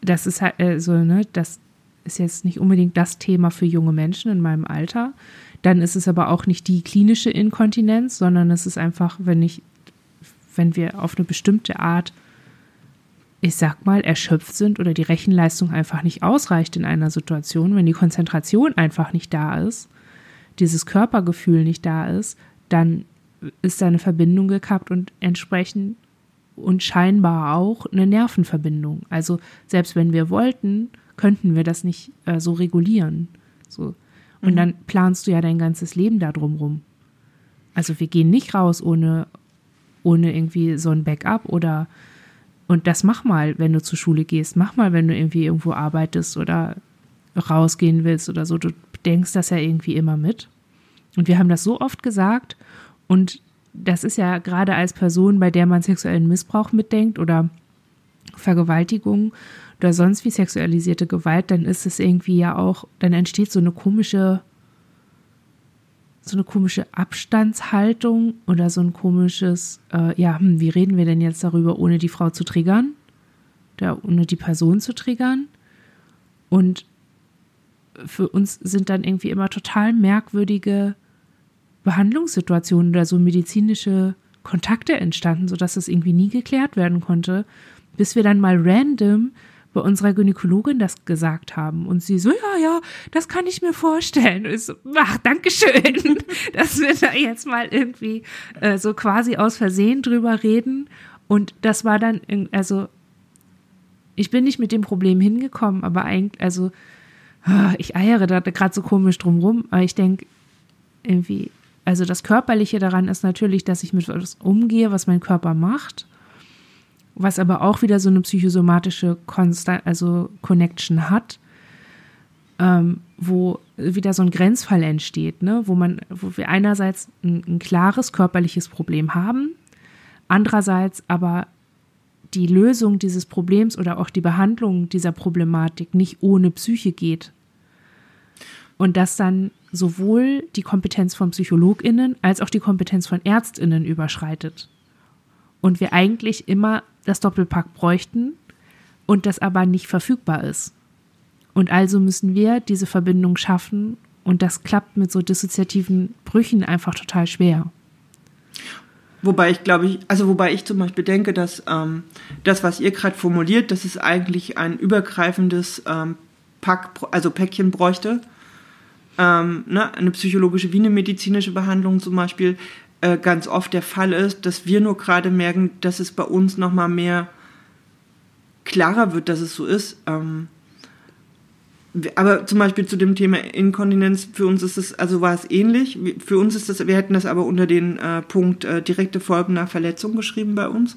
[SPEAKER 1] das ist halt äh, so, ne, das ist jetzt nicht unbedingt das Thema für junge Menschen in meinem Alter. Dann ist es aber auch nicht die klinische Inkontinenz, sondern es ist einfach, wenn ich, wenn wir auf eine bestimmte Art, ich sag mal, erschöpft sind oder die Rechenleistung einfach nicht ausreicht in einer Situation, wenn die Konzentration einfach nicht da ist, dieses Körpergefühl nicht da ist, dann ist seine Verbindung gekappt und entsprechend und scheinbar auch eine Nervenverbindung. Also selbst wenn wir wollten, könnten wir das nicht äh, so regulieren. So. Und mhm. dann planst du ja dein ganzes Leben da drumrum. Also wir gehen nicht raus ohne, ohne irgendwie so ein Backup oder und das mach mal, wenn du zur Schule gehst, mach mal, wenn du irgendwie irgendwo arbeitest oder rausgehen willst oder so. Du denkst das ja irgendwie immer mit. Und wir haben das so oft gesagt und das ist ja gerade als Person, bei der man sexuellen Missbrauch mitdenkt oder Vergewaltigung oder sonst wie sexualisierte Gewalt, dann ist es irgendwie ja auch, dann entsteht so eine komische, so eine komische Abstandshaltung oder so ein komisches, äh, ja, hm, wie reden wir denn jetzt darüber, ohne die Frau zu triggern? Oder ohne die Person zu triggern? Und für uns sind dann irgendwie immer total merkwürdige Behandlungssituationen oder so medizinische Kontakte entstanden, sodass es irgendwie nie geklärt werden konnte, bis wir dann mal random bei unserer Gynäkologin das gesagt haben. Und sie so, ja, ja, das kann ich mir vorstellen. Und ich so, ach, Dankeschön, [LAUGHS] dass wir da jetzt mal irgendwie äh, so quasi aus Versehen drüber reden. Und das war dann, also, ich bin nicht mit dem Problem hingekommen, aber eigentlich, also, ich eiere da gerade so komisch drumrum, aber ich denke, irgendwie, also das Körperliche daran ist natürlich, dass ich mit etwas umgehe, was mein Körper macht, was aber auch wieder so eine psychosomatische Konsta also Connection hat, ähm, wo wieder so ein Grenzfall entsteht, ne? wo man, wo wir einerseits ein, ein klares körperliches Problem haben, andererseits aber die Lösung dieses Problems oder auch die Behandlung dieser Problematik nicht ohne Psyche geht. Und dass dann sowohl die Kompetenz von PsychologInnen als auch die Kompetenz von ÄrztInnen überschreitet. Und wir eigentlich immer das Doppelpack bräuchten und das aber nicht verfügbar ist. Und also müssen wir diese Verbindung schaffen und das klappt mit so dissoziativen Brüchen einfach total schwer.
[SPEAKER 2] Wobei ich glaube ich, also wobei ich zum Beispiel denke, dass ähm, das, was ihr gerade formuliert, dass es eigentlich ein übergreifendes ähm, Pack, also Päckchen bräuchte. Ähm, ne, eine psychologische wie eine medizinische Behandlung zum Beispiel äh, ganz oft der Fall ist, dass wir nur gerade merken, dass es bei uns nochmal mehr klarer wird, dass es so ist. Ähm, aber zum Beispiel zu dem Thema Inkontinenz, für uns ist es, also war es ähnlich. Für uns ist das, wir hätten das aber unter den äh, Punkt äh, direkte Folgen nach Verletzung geschrieben bei uns.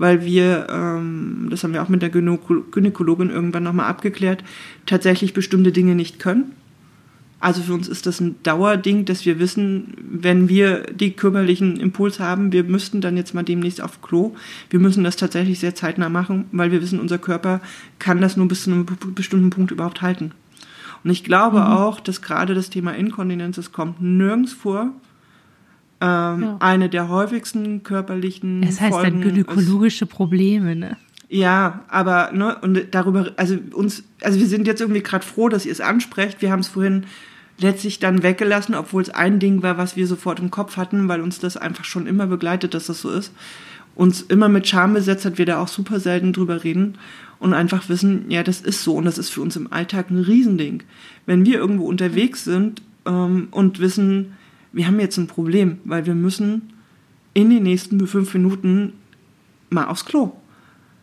[SPEAKER 2] weil wir, ähm, das haben wir auch mit der Gynäkologin irgendwann nochmal abgeklärt, tatsächlich bestimmte Dinge nicht können. Also für uns ist das ein Dauerding, dass wir wissen, wenn wir die körperlichen Impuls haben, wir müssten dann jetzt mal demnächst auf Klo. Wir müssen das tatsächlich sehr zeitnah machen, weil wir wissen, unser Körper kann das nur bis zu einem bestimmten Punkt überhaupt halten. Und ich glaube mhm. auch, dass gerade das Thema Inkontinenz, es kommt nirgends vor. Ähm, ja. Eine der häufigsten körperlichen.
[SPEAKER 1] Es heißt Folgen dann gynäkologische ist, Probleme, ne?
[SPEAKER 2] Ja, aber ne, und darüber, also uns, also wir sind jetzt irgendwie gerade froh, dass ihr es ansprecht. Wir haben es vorhin letztlich dann weggelassen, obwohl es ein Ding war, was wir sofort im Kopf hatten, weil uns das einfach schon immer begleitet, dass das so ist. Uns immer mit Scham besetzt hat, wir da auch super selten drüber reden und einfach wissen, ja, das ist so und das ist für uns im Alltag ein Riesending. Wenn wir irgendwo unterwegs sind ähm, und wissen, wir haben jetzt ein Problem, weil wir müssen in den nächsten fünf Minuten mal aufs Klo.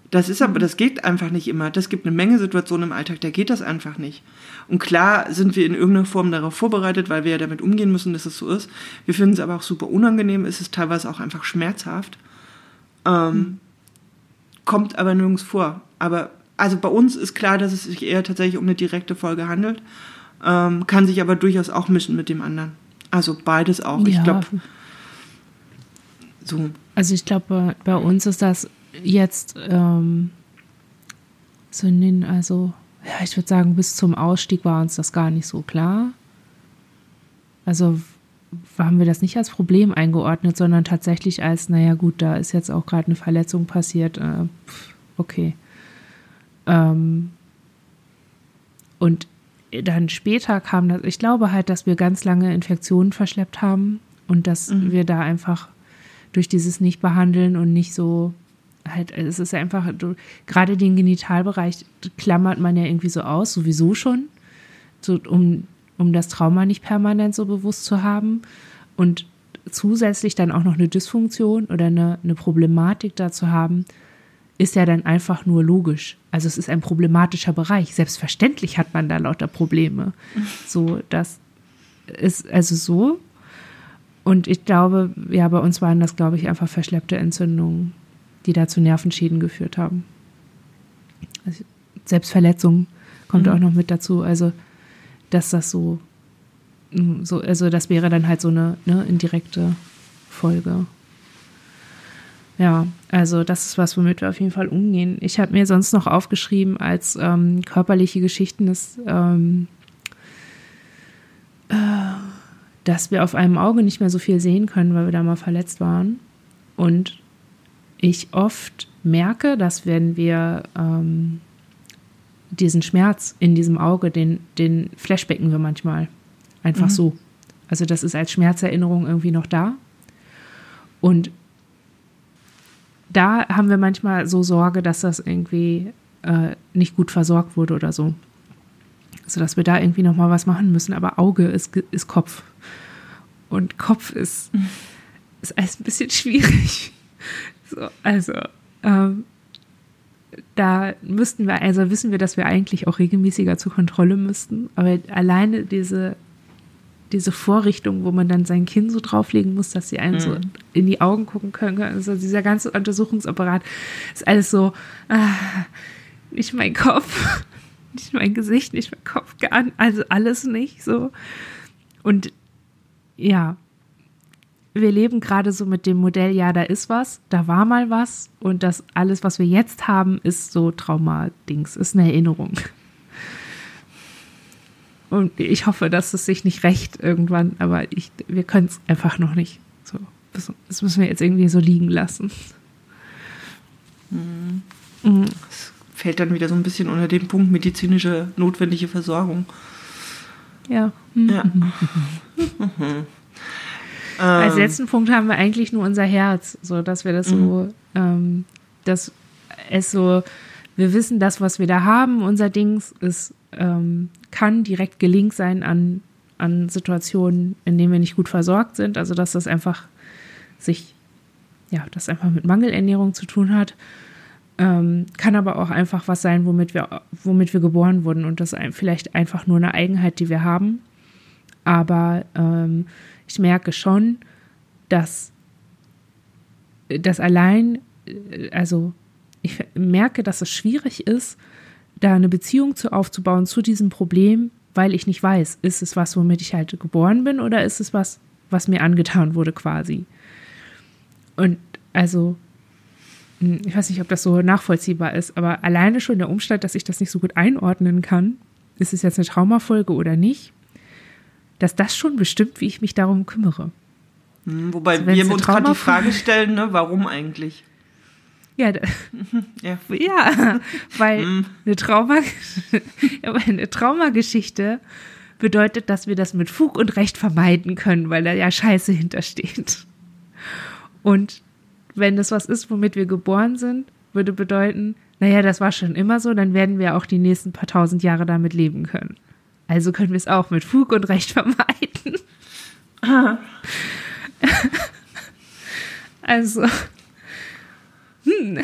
[SPEAKER 2] Das ist aber, das geht einfach nicht immer. Das gibt eine Menge Situationen im Alltag, da geht das einfach nicht. Und klar sind wir in irgendeiner Form darauf vorbereitet, weil wir ja damit umgehen müssen, dass es so ist. Wir finden es aber auch super unangenehm, es ist teilweise auch einfach schmerzhaft. Ähm, mhm. Kommt aber nirgends vor. Aber also bei uns ist klar, dass es sich eher tatsächlich um eine direkte Folge handelt, ähm, kann sich aber durchaus auch mischen mit dem anderen. Also beides auch. Ja. Ich glaube,
[SPEAKER 1] so. Also ich glaube, bei uns ist das jetzt ähm, so also ja, ich würde sagen, bis zum Ausstieg war uns das gar nicht so klar. Also haben wir das nicht als Problem eingeordnet, sondern tatsächlich als, naja gut, da ist jetzt auch gerade eine Verletzung passiert. Äh, okay. Ähm, und dann später kam das, ich glaube halt, dass wir ganz lange Infektionen verschleppt haben und dass mhm. wir da einfach durch dieses Nicht-Behandeln und nicht so halt, es ist einfach, du, gerade den Genitalbereich klammert man ja irgendwie so aus, sowieso schon, so, um, um das Trauma nicht permanent so bewusst zu haben. Und zusätzlich dann auch noch eine Dysfunktion oder eine, eine Problematik da zu haben, ist ja dann einfach nur logisch. Also es ist ein problematischer Bereich. Selbstverständlich hat man da lauter Probleme. [LAUGHS] So, das ist also so. Und ich glaube, ja, bei uns waren das, glaube ich, einfach verschleppte Entzündungen, die da zu Nervenschäden geführt haben. Also Selbstverletzung kommt mhm. auch noch mit dazu. Also, dass das so, so, also das wäre dann halt so eine ne, indirekte Folge. Ja, also das ist was, womit wir auf jeden Fall umgehen. Ich habe mir sonst noch aufgeschrieben als ähm, körperliche Geschichten, dass, ähm, äh, dass wir auf einem Auge nicht mehr so viel sehen können, weil wir da mal verletzt waren. Und ich oft merke, dass wenn wir ähm, diesen Schmerz in diesem Auge, den, den flashbacken wir manchmal einfach mhm. so. Also das ist als Schmerzerinnerung irgendwie noch da. Und da haben wir manchmal so Sorge, dass das irgendwie äh, nicht gut versorgt wurde oder so. Also dass wir da irgendwie nochmal was machen müssen. Aber Auge ist, ist Kopf. Und Kopf ist, mhm. ist alles ein bisschen schwierig. So, also, ähm, da müssten wir, also wissen wir, dass wir eigentlich auch regelmäßiger zur Kontrolle müssten. Aber alleine diese, diese Vorrichtung, wo man dann sein Kinn so drauflegen muss, dass sie einem mhm. so in die Augen gucken können. Also dieser ganze Untersuchungsapparat ist alles so, ah, nicht mein Kopf, [LAUGHS] nicht mein Gesicht, nicht mein Kopf, also alles nicht so. Und ja, wir leben gerade so mit dem Modell, ja, da ist was, da war mal was und das alles, was wir jetzt haben, ist so Trauma-Dings, ist eine Erinnerung. Und ich hoffe, dass es sich nicht rächt irgendwann, aber ich, wir können es einfach noch nicht. So, das müssen wir jetzt irgendwie so liegen lassen.
[SPEAKER 2] Mhm. Mhm. Das fällt dann wieder so ein bisschen unter den Punkt medizinische notwendige Versorgung.
[SPEAKER 1] Ja. Mhm. ja. Mhm. Als ähm. letzten Punkt haben wir eigentlich nur unser Herz, so dass wir das so, mhm. ähm, dass es so, wir wissen, das, was wir da haben, unser Dings, ist, ähm, kann direkt gelingt sein an, an Situationen, in denen wir nicht gut versorgt sind. Also dass das einfach sich, ja, das einfach mit Mangelernährung zu tun hat. Ähm, kann aber auch einfach was sein, womit wir, womit wir geboren wurden und das vielleicht einfach nur eine Eigenheit, die wir haben. Aber ich merke schon, dass, dass allein äh, also ich merke, dass es schwierig ist, da eine Beziehung zu aufzubauen zu diesem Problem, weil ich nicht weiß, ist es was, womit ich halt geboren bin oder ist es was, was mir angetan wurde quasi. Und also, hm, ich weiß nicht, ob das so nachvollziehbar ist, aber alleine schon der Umstand, dass ich das nicht so gut einordnen kann, ist es jetzt eine Traumafolge oder nicht, dass das schon bestimmt, wie ich mich darum kümmere.
[SPEAKER 2] Hm, wobei also wir uns gerade die Frage stellen, ne, warum eigentlich?
[SPEAKER 1] Ja, [LAUGHS] ja. [LAUGHS] ja weil hm. eine, Trauma, [LAUGHS] eine Traumageschichte bedeutet, dass wir das mit Fug und Recht vermeiden können, weil da ja Scheiße hintersteht. Und wenn das was ist, womit wir geboren sind, würde bedeuten, naja, das war schon immer so, dann werden wir auch die nächsten paar tausend Jahre damit leben können. Also können wir es auch mit Fug und Recht [LAUGHS] vermeiden. [LAUGHS] also.
[SPEAKER 2] Hm.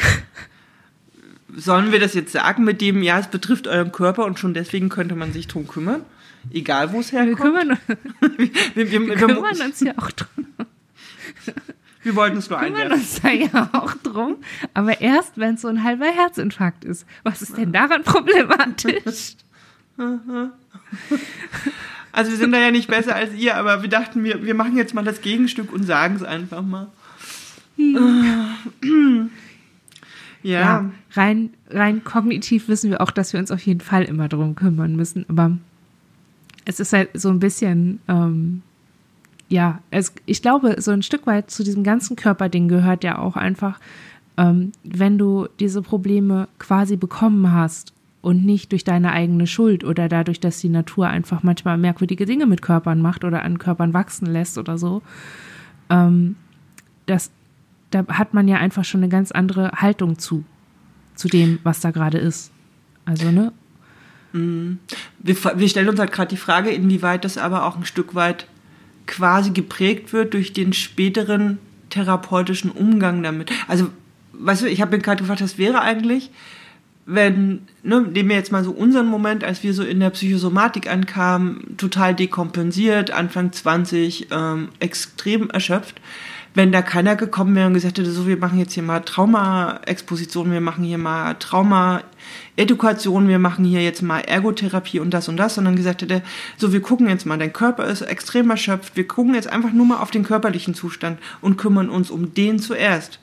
[SPEAKER 2] Sollen wir das jetzt sagen mit dem, ja, es betrifft euren Körper und schon deswegen könnte man sich drum kümmern? Egal, wo es herkommt. [LAUGHS] Wir kümmern,
[SPEAKER 1] wir, wir, wir kümmern uns ja auch drum.
[SPEAKER 2] Wir wollten es nur einwerfen. Wir kümmern
[SPEAKER 1] uns da ja auch drum. Aber erst, wenn es so ein halber Herzinfarkt ist. Was ist denn daran problematisch? [LAUGHS]
[SPEAKER 2] Also wir sind da ja nicht besser als ihr, aber wir dachten, wir, wir machen jetzt mal das Gegenstück und sagen es einfach mal.
[SPEAKER 1] Hm. Ja. ja. rein, rein kognitiv wissen wir auch, dass wir uns auf jeden Fall immer darum kümmern müssen. Aber es ist halt so ein bisschen, ähm, ja, es, ich glaube, so ein Stück weit zu diesem ganzen Körperding gehört ja auch einfach, ähm, wenn du diese Probleme quasi bekommen hast und nicht durch deine eigene Schuld oder dadurch, dass die Natur einfach manchmal merkwürdige Dinge mit Körpern macht oder an Körpern wachsen lässt oder so, ähm, das, da hat man ja einfach schon eine ganz andere Haltung zu, zu dem, was da gerade ist. Also, ne?
[SPEAKER 2] Mhm. Wir, wir stellen uns halt gerade die Frage, inwieweit das aber auch ein Stück weit quasi geprägt wird durch den späteren therapeutischen Umgang damit. Also, weißt du, ich habe mir gerade gefragt, was wäre eigentlich, wenn, ne, nehmen wir jetzt mal so unseren Moment, als wir so in der Psychosomatik ankamen, total dekompensiert, Anfang 20, ähm, extrem erschöpft, wenn da keiner gekommen wäre und gesagt hätte, so, wir machen jetzt hier mal Trauma-Exposition, wir machen hier mal Trauma-Edukation, wir machen hier jetzt mal Ergotherapie und das und das, sondern gesagt hätte, so, wir gucken jetzt mal, dein Körper ist extrem erschöpft, wir gucken jetzt einfach nur mal auf den körperlichen Zustand und kümmern uns um den zuerst.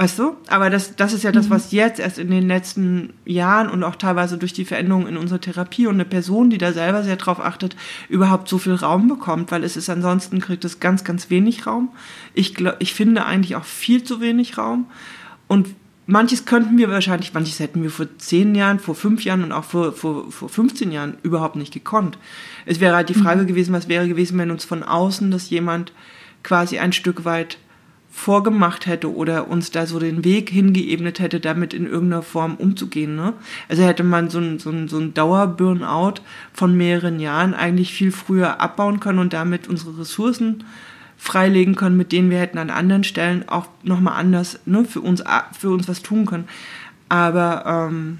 [SPEAKER 2] Weißt du? Aber das, das ist ja das, mhm. was jetzt erst in den letzten Jahren und auch teilweise durch die Veränderungen in unserer Therapie und eine Person, die da selber sehr drauf achtet, überhaupt so viel Raum bekommt, weil es ist ansonsten kriegt es ganz, ganz wenig Raum. Ich, ich finde eigentlich auch viel zu wenig Raum. Und manches könnten wir wahrscheinlich, manches hätten wir vor zehn Jahren, vor fünf Jahren und auch vor, vor, vor 15 Jahren überhaupt nicht gekonnt. Es wäre halt die Frage mhm. gewesen, was wäre gewesen, wenn uns von außen das jemand quasi ein Stück weit vorgemacht hätte oder uns da so den Weg hingeebnet hätte, damit in irgendeiner Form umzugehen. Ne? Also hätte man so ein, so ein, so ein Dauer-Burnout von mehreren Jahren eigentlich viel früher abbauen können und damit unsere Ressourcen freilegen können, mit denen wir hätten an anderen Stellen auch nochmal anders ne, für, uns, für uns was tun können. Aber ähm,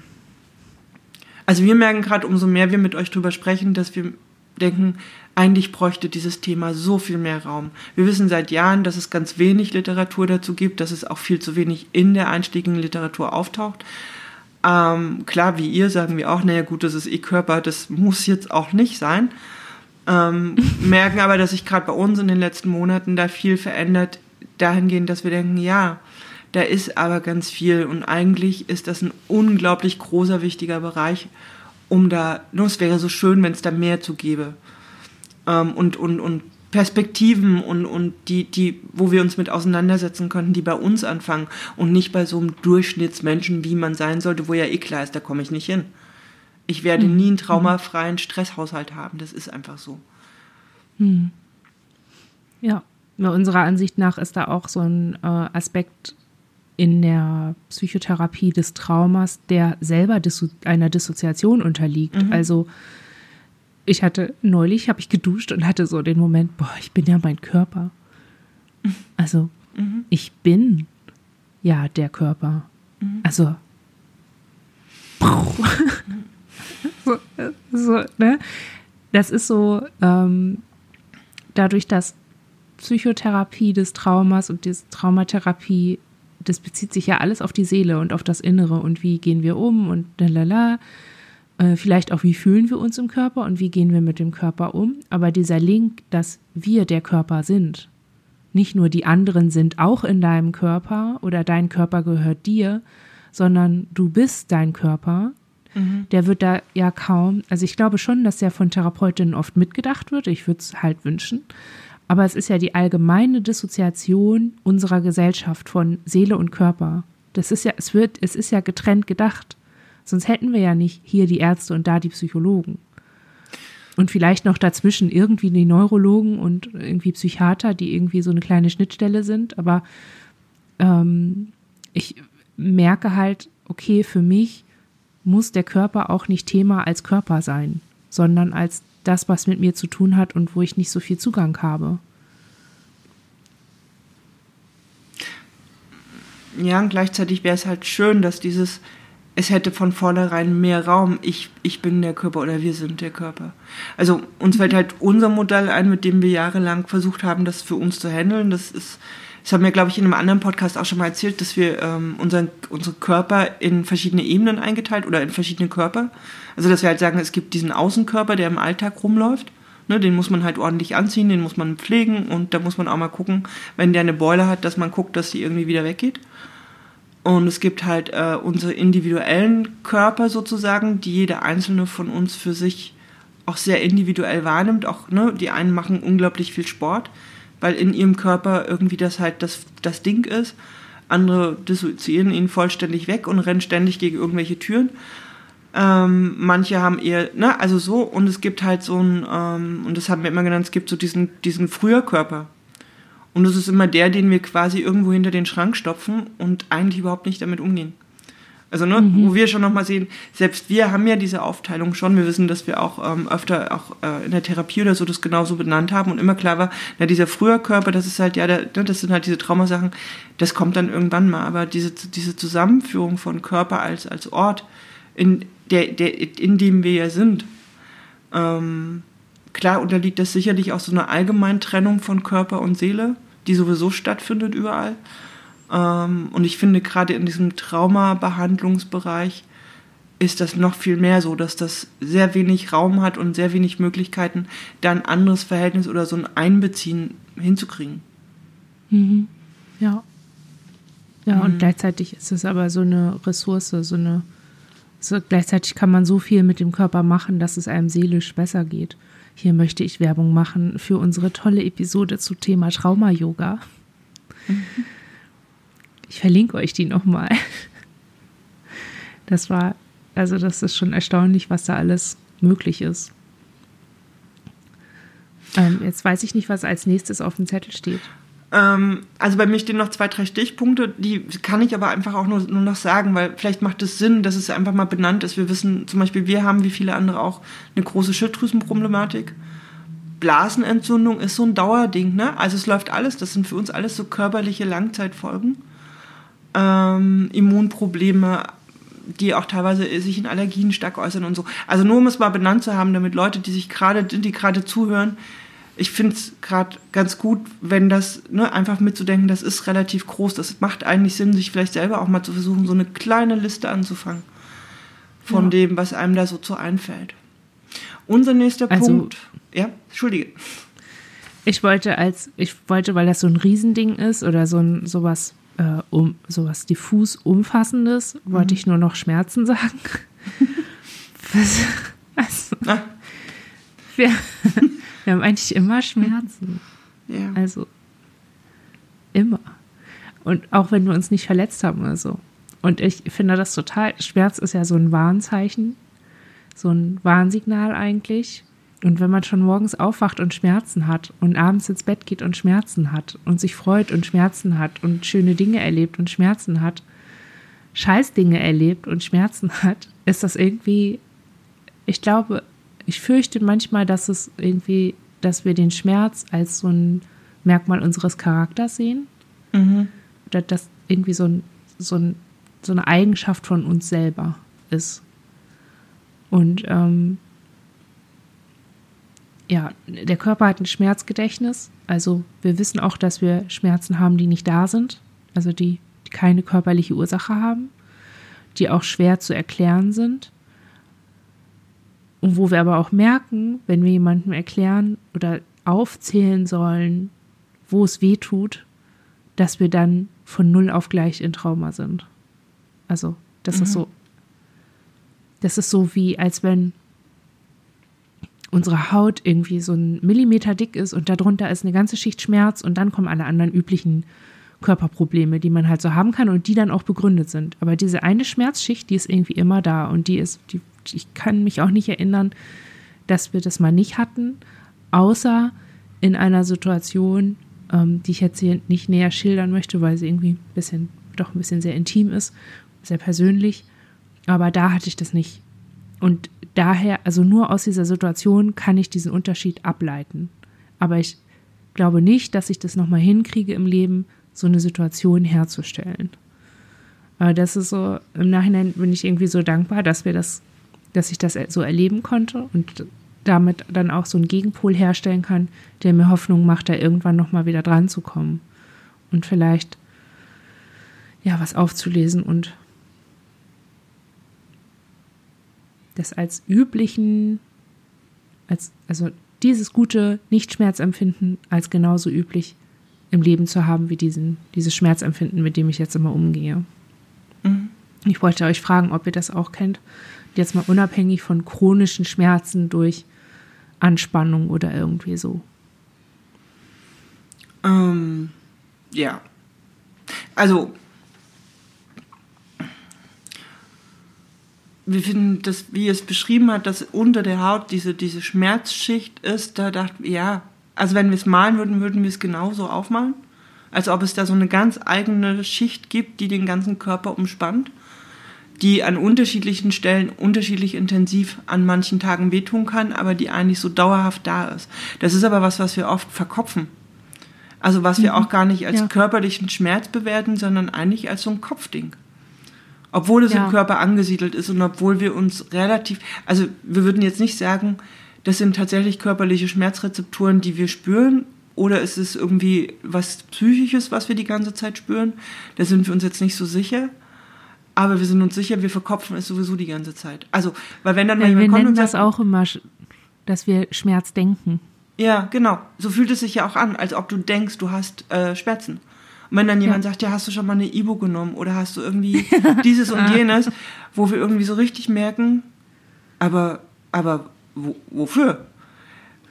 [SPEAKER 2] also wir merken gerade, umso mehr wir mit euch drüber sprechen, dass wir denken, eigentlich bräuchte dieses Thema so viel mehr Raum. Wir wissen seit Jahren, dass es ganz wenig Literatur dazu gibt, dass es auch viel zu wenig in der einstiegigen Literatur auftaucht. Ähm, klar, wie ihr sagen wir auch, naja gut, das ist eh Körper, das muss jetzt auch nicht sein. Ähm, [LAUGHS] merken aber, dass sich gerade bei uns in den letzten Monaten da viel verändert, dahingehend, dass wir denken, ja, da ist aber ganz viel und eigentlich ist das ein unglaublich großer, wichtiger Bereich, um da, nur es wäre so schön, wenn es da mehr zu gäbe ähm, und, und, und Perspektiven und, und die, die, wo wir uns mit auseinandersetzen könnten, die bei uns anfangen und nicht bei so einem Durchschnittsmenschen, wie man sein sollte, wo ja eh klar ist, da komme ich nicht hin. Ich werde mhm. nie einen traumafreien Stresshaushalt haben. Das ist einfach so.
[SPEAKER 1] Mhm. Ja, unserer Ansicht nach ist da auch so ein äh, Aspekt in der Psychotherapie des Traumas, der selber Disso einer Dissoziation unterliegt. Mhm. Also ich hatte neulich, habe ich geduscht und hatte so den Moment, boah, ich bin ja mein Körper. Also, mhm. ich bin ja der Körper. Mhm. Also, [LAUGHS] so, so, ne? Das ist so, ähm, dadurch, dass Psychotherapie des Traumas und diese Traumatherapie das bezieht sich ja alles auf die Seele und auf das Innere und wie gehen wir um und lalala. Äh, vielleicht auch, wie fühlen wir uns im Körper und wie gehen wir mit dem Körper um. Aber dieser Link, dass wir der Körper sind, nicht nur die anderen sind auch in deinem Körper oder dein Körper gehört dir, sondern du bist dein Körper, mhm. der wird da ja kaum, also ich glaube schon, dass der von Therapeutinnen oft mitgedacht wird, ich würde es halt wünschen, aber es ist ja die allgemeine Dissoziation unserer Gesellschaft von Seele und Körper. Das ist ja, es wird, es ist ja getrennt gedacht. Sonst hätten wir ja nicht hier die Ärzte und da die Psychologen. Und vielleicht noch dazwischen irgendwie die Neurologen und irgendwie Psychiater, die irgendwie so eine kleine Schnittstelle sind. Aber ähm, ich merke halt, okay, für mich muss der Körper auch nicht Thema als Körper sein, sondern als das, was mit mir zu tun hat und wo ich nicht so viel Zugang habe.
[SPEAKER 2] Ja, und gleichzeitig wäre es halt schön, dass dieses, es hätte von vornherein mehr Raum, ich, ich bin der Körper oder wir sind der Körper. Also uns fällt halt unser Modell ein, mit dem wir jahrelang versucht haben, das für uns zu handeln. Das ist, das haben wir, glaube ich, in einem anderen Podcast auch schon mal erzählt, dass wir ähm, unseren, unsere Körper in verschiedene Ebenen eingeteilt oder in verschiedene Körper. Also dass wir halt sagen, es gibt diesen Außenkörper, der im Alltag rumläuft. Ne, den muss man halt ordentlich anziehen, den muss man pflegen und da muss man auch mal gucken, wenn der eine Beule hat, dass man guckt, dass die irgendwie wieder weggeht. Und es gibt halt äh, unsere individuellen Körper sozusagen, die jeder einzelne von uns für sich auch sehr individuell wahrnimmt. Auch ne, die einen machen unglaublich viel Sport, weil in ihrem Körper irgendwie das halt das, das Ding ist. Andere dissoziieren ihn vollständig weg und rennen ständig gegen irgendwelche Türen. Ähm, manche haben eher, ne, also so, und es gibt halt so ein, ähm, und das haben wir immer genannt, es gibt so diesen, diesen Früherkörper. Und das ist immer der, den wir quasi irgendwo hinter den Schrank stopfen und eigentlich überhaupt nicht damit umgehen. Also, ne, mhm. wo wir schon nochmal sehen, selbst wir haben ja diese Aufteilung schon. Wir wissen, dass wir auch ähm, öfter auch äh, in der Therapie oder so das genauso benannt haben und immer klar war, na, dieser Früherkörper, das ist halt, ja, der, ne, das sind halt diese Traumasachen, das kommt dann irgendwann mal. Aber diese, diese Zusammenführung von Körper als, als Ort, in, der, der, in dem wir ja sind. Ähm, klar unterliegt das sicherlich auch so einer allgemeinen Trennung von Körper und Seele, die sowieso stattfindet überall. Ähm, und ich finde gerade in diesem Traumabehandlungsbereich ist das noch viel mehr so, dass das sehr wenig Raum hat und sehr wenig Möglichkeiten, da ein anderes Verhältnis oder so ein Einbeziehen hinzukriegen.
[SPEAKER 1] Mhm. Ja. Ja, mhm. und gleichzeitig ist es aber so eine Ressource, so eine so, gleichzeitig kann man so viel mit dem Körper machen, dass es einem seelisch besser geht. Hier möchte ich Werbung machen für unsere tolle Episode zum Thema Trauma-Yoga. Ich verlinke euch die nochmal. Das war, also das ist schon erstaunlich, was da alles möglich ist. Ähm, jetzt weiß ich nicht, was als nächstes auf dem Zettel steht.
[SPEAKER 2] Ähm, also bei mir stehen noch zwei, drei Stichpunkte, die kann ich aber einfach auch nur, nur noch sagen, weil vielleicht macht es Sinn, dass es einfach mal benannt ist. Wir wissen zum Beispiel, wir haben wie viele andere auch eine große Schilddrüsenproblematik. Blasenentzündung ist so ein Dauerding, ne? Also es läuft alles, das sind für uns alles so körperliche Langzeitfolgen. Ähm, Immunprobleme, die auch teilweise sich in Allergien stark äußern und so. Also nur um es mal benannt zu haben, damit Leute, die sich gerade, die gerade zuhören, ich finde es gerade ganz gut, wenn das, ne, einfach mitzudenken, das ist relativ groß. Das macht eigentlich Sinn, sich vielleicht selber auch mal zu versuchen, so eine kleine Liste anzufangen von ja. dem, was einem da so zu einfällt. Unser nächster also, Punkt. Ja, entschuldige.
[SPEAKER 1] Ich wollte als, ich wollte, weil das so ein Riesending ist oder so ein sowas, äh, um, sowas diffus Umfassendes, mhm. wollte ich nur noch Schmerzen sagen. [LAUGHS] [LAUGHS] was, also, ah. wir, wir haben eigentlich immer Schmerzen. Ja. Also immer. Und auch wenn wir uns nicht verletzt haben oder so. Und ich finde das total, Schmerz ist ja so ein Warnzeichen, so ein Warnsignal eigentlich. Und wenn man schon morgens aufwacht und Schmerzen hat und abends ins Bett geht und Schmerzen hat und sich freut und Schmerzen hat und schöne Dinge erlebt und Schmerzen hat, Scheißdinge erlebt und Schmerzen hat, ist das irgendwie, ich glaube, ich fürchte manchmal, dass es irgendwie, dass wir den Schmerz als so ein Merkmal unseres Charakters sehen. Mhm. Oder dass irgendwie so, ein, so, ein, so eine Eigenschaft von uns selber ist. Und ähm, ja, der Körper hat ein Schmerzgedächtnis. Also wir wissen auch, dass wir Schmerzen haben, die nicht da sind. Also die, die keine körperliche Ursache haben, die auch schwer zu erklären sind. Und wo wir aber auch merken, wenn wir jemandem erklären oder aufzählen sollen, wo es weh tut, dass wir dann von null auf gleich in Trauma sind. Also, das mhm. ist so, das ist so wie, als wenn unsere Haut irgendwie so ein Millimeter dick ist und darunter ist eine ganze Schicht Schmerz und dann kommen alle anderen üblichen Körperprobleme, die man halt so haben kann und die dann auch begründet sind. Aber diese eine Schmerzschicht, die ist irgendwie immer da und die ist, die, ich kann mich auch nicht erinnern, dass wir das mal nicht hatten, außer in einer Situation, ähm, die ich jetzt hier nicht näher schildern möchte, weil sie irgendwie ein bisschen, doch ein bisschen sehr intim ist, sehr persönlich. Aber da hatte ich das nicht. Und daher, also nur aus dieser Situation kann ich diesen Unterschied ableiten. Aber ich glaube nicht, dass ich das nochmal hinkriege im Leben, so eine Situation herzustellen. Aber das ist so, im Nachhinein bin ich irgendwie so dankbar, dass wir das, dass ich das so erleben konnte und damit dann auch so einen Gegenpol herstellen kann, der mir Hoffnung macht, da irgendwann nochmal wieder dran zu kommen und vielleicht ja was aufzulesen und das als üblichen, als, also dieses gute Nicht-Schmerzempfinden als genauso üblich im Leben zu haben wie diesen, dieses Schmerzempfinden, mit dem ich jetzt immer umgehe. Mhm. Ich wollte euch fragen, ob ihr das auch kennt. Jetzt mal unabhängig von chronischen Schmerzen durch Anspannung oder irgendwie so.
[SPEAKER 2] Ähm, ja. Also wir finden das, wie es beschrieben hat, dass unter der Haut diese, diese Schmerzschicht ist, da dachten wir, ja, also wenn wir es malen würden, würden wir es genauso aufmalen. Als ob es da so eine ganz eigene Schicht gibt, die den ganzen Körper umspannt, die an unterschiedlichen Stellen unterschiedlich intensiv an manchen Tagen wehtun kann, aber die eigentlich so dauerhaft da ist. Das ist aber was, was wir oft verkopfen. Also was wir mhm. auch gar nicht als ja. körperlichen Schmerz bewerten, sondern eigentlich als so ein Kopfding obwohl es ja. im Körper angesiedelt ist und obwohl wir uns relativ, also wir würden jetzt nicht sagen, das sind tatsächlich körperliche Schmerzrezepturen, die wir spüren, oder ist es irgendwie was Psychisches, was wir die ganze Zeit spüren? Da sind wir uns jetzt nicht so sicher. Aber wir sind uns sicher, wir verkopfen es sowieso die ganze Zeit. Also, weil wenn dann
[SPEAKER 1] mal jemand wir kommt nennen und sagt, das auch immer, dass wir Schmerz denken.
[SPEAKER 2] Ja, genau. So fühlt es sich ja auch an, als ob du denkst, du hast äh, Schmerzen. Und wenn dann jemand ja. sagt, ja, hast du schon mal eine Ibo genommen oder hast du irgendwie [LAUGHS] dieses und jenes, wo wir irgendwie so richtig merken, aber, aber wo, wofür?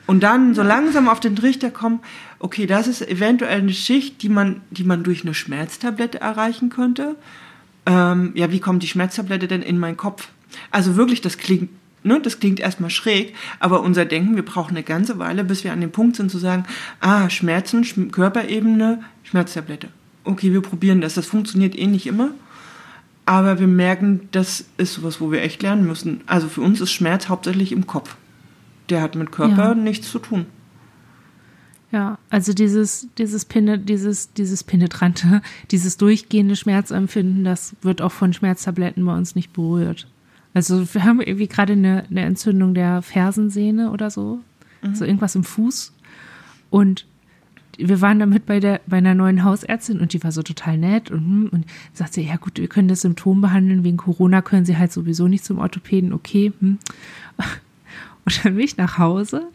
[SPEAKER 2] Und dann so langsam auf den Trichter kommen, okay, das ist eventuell eine Schicht, die man, die man durch eine Schmerztablette erreichen könnte. Ähm, ja, wie kommt die Schmerztablette denn in meinen Kopf? Also wirklich, das klingt, ne, das klingt erstmal schräg, aber unser Denken, wir brauchen eine ganze Weile, bis wir an dem Punkt sind zu sagen, ah, Schmerzen, Körperebene, Schmerztablette. Okay, wir probieren das. Das funktioniert eh nicht immer. Aber wir merken, das ist sowas, wo wir echt lernen müssen. Also für uns ist Schmerz hauptsächlich im Kopf. Der hat mit Körper ja. nichts zu tun.
[SPEAKER 1] Ja, also dieses, dieses, Pene, dieses, dieses penetrante, [LAUGHS] dieses durchgehende Schmerzempfinden, das wird auch von Schmerztabletten bei uns nicht berührt. Also wir haben irgendwie gerade eine, eine Entzündung der Fersensehne oder so. Mhm. So irgendwas im Fuß. Und wir waren damit bei der bei einer neuen Hausärztin und die war so total nett und, hm, und sagte, ja gut, wir können das Symptom behandeln, wegen Corona können sie halt sowieso nicht zum Orthopäden, okay. Hm. [LAUGHS] Und dann bin ich nach Hause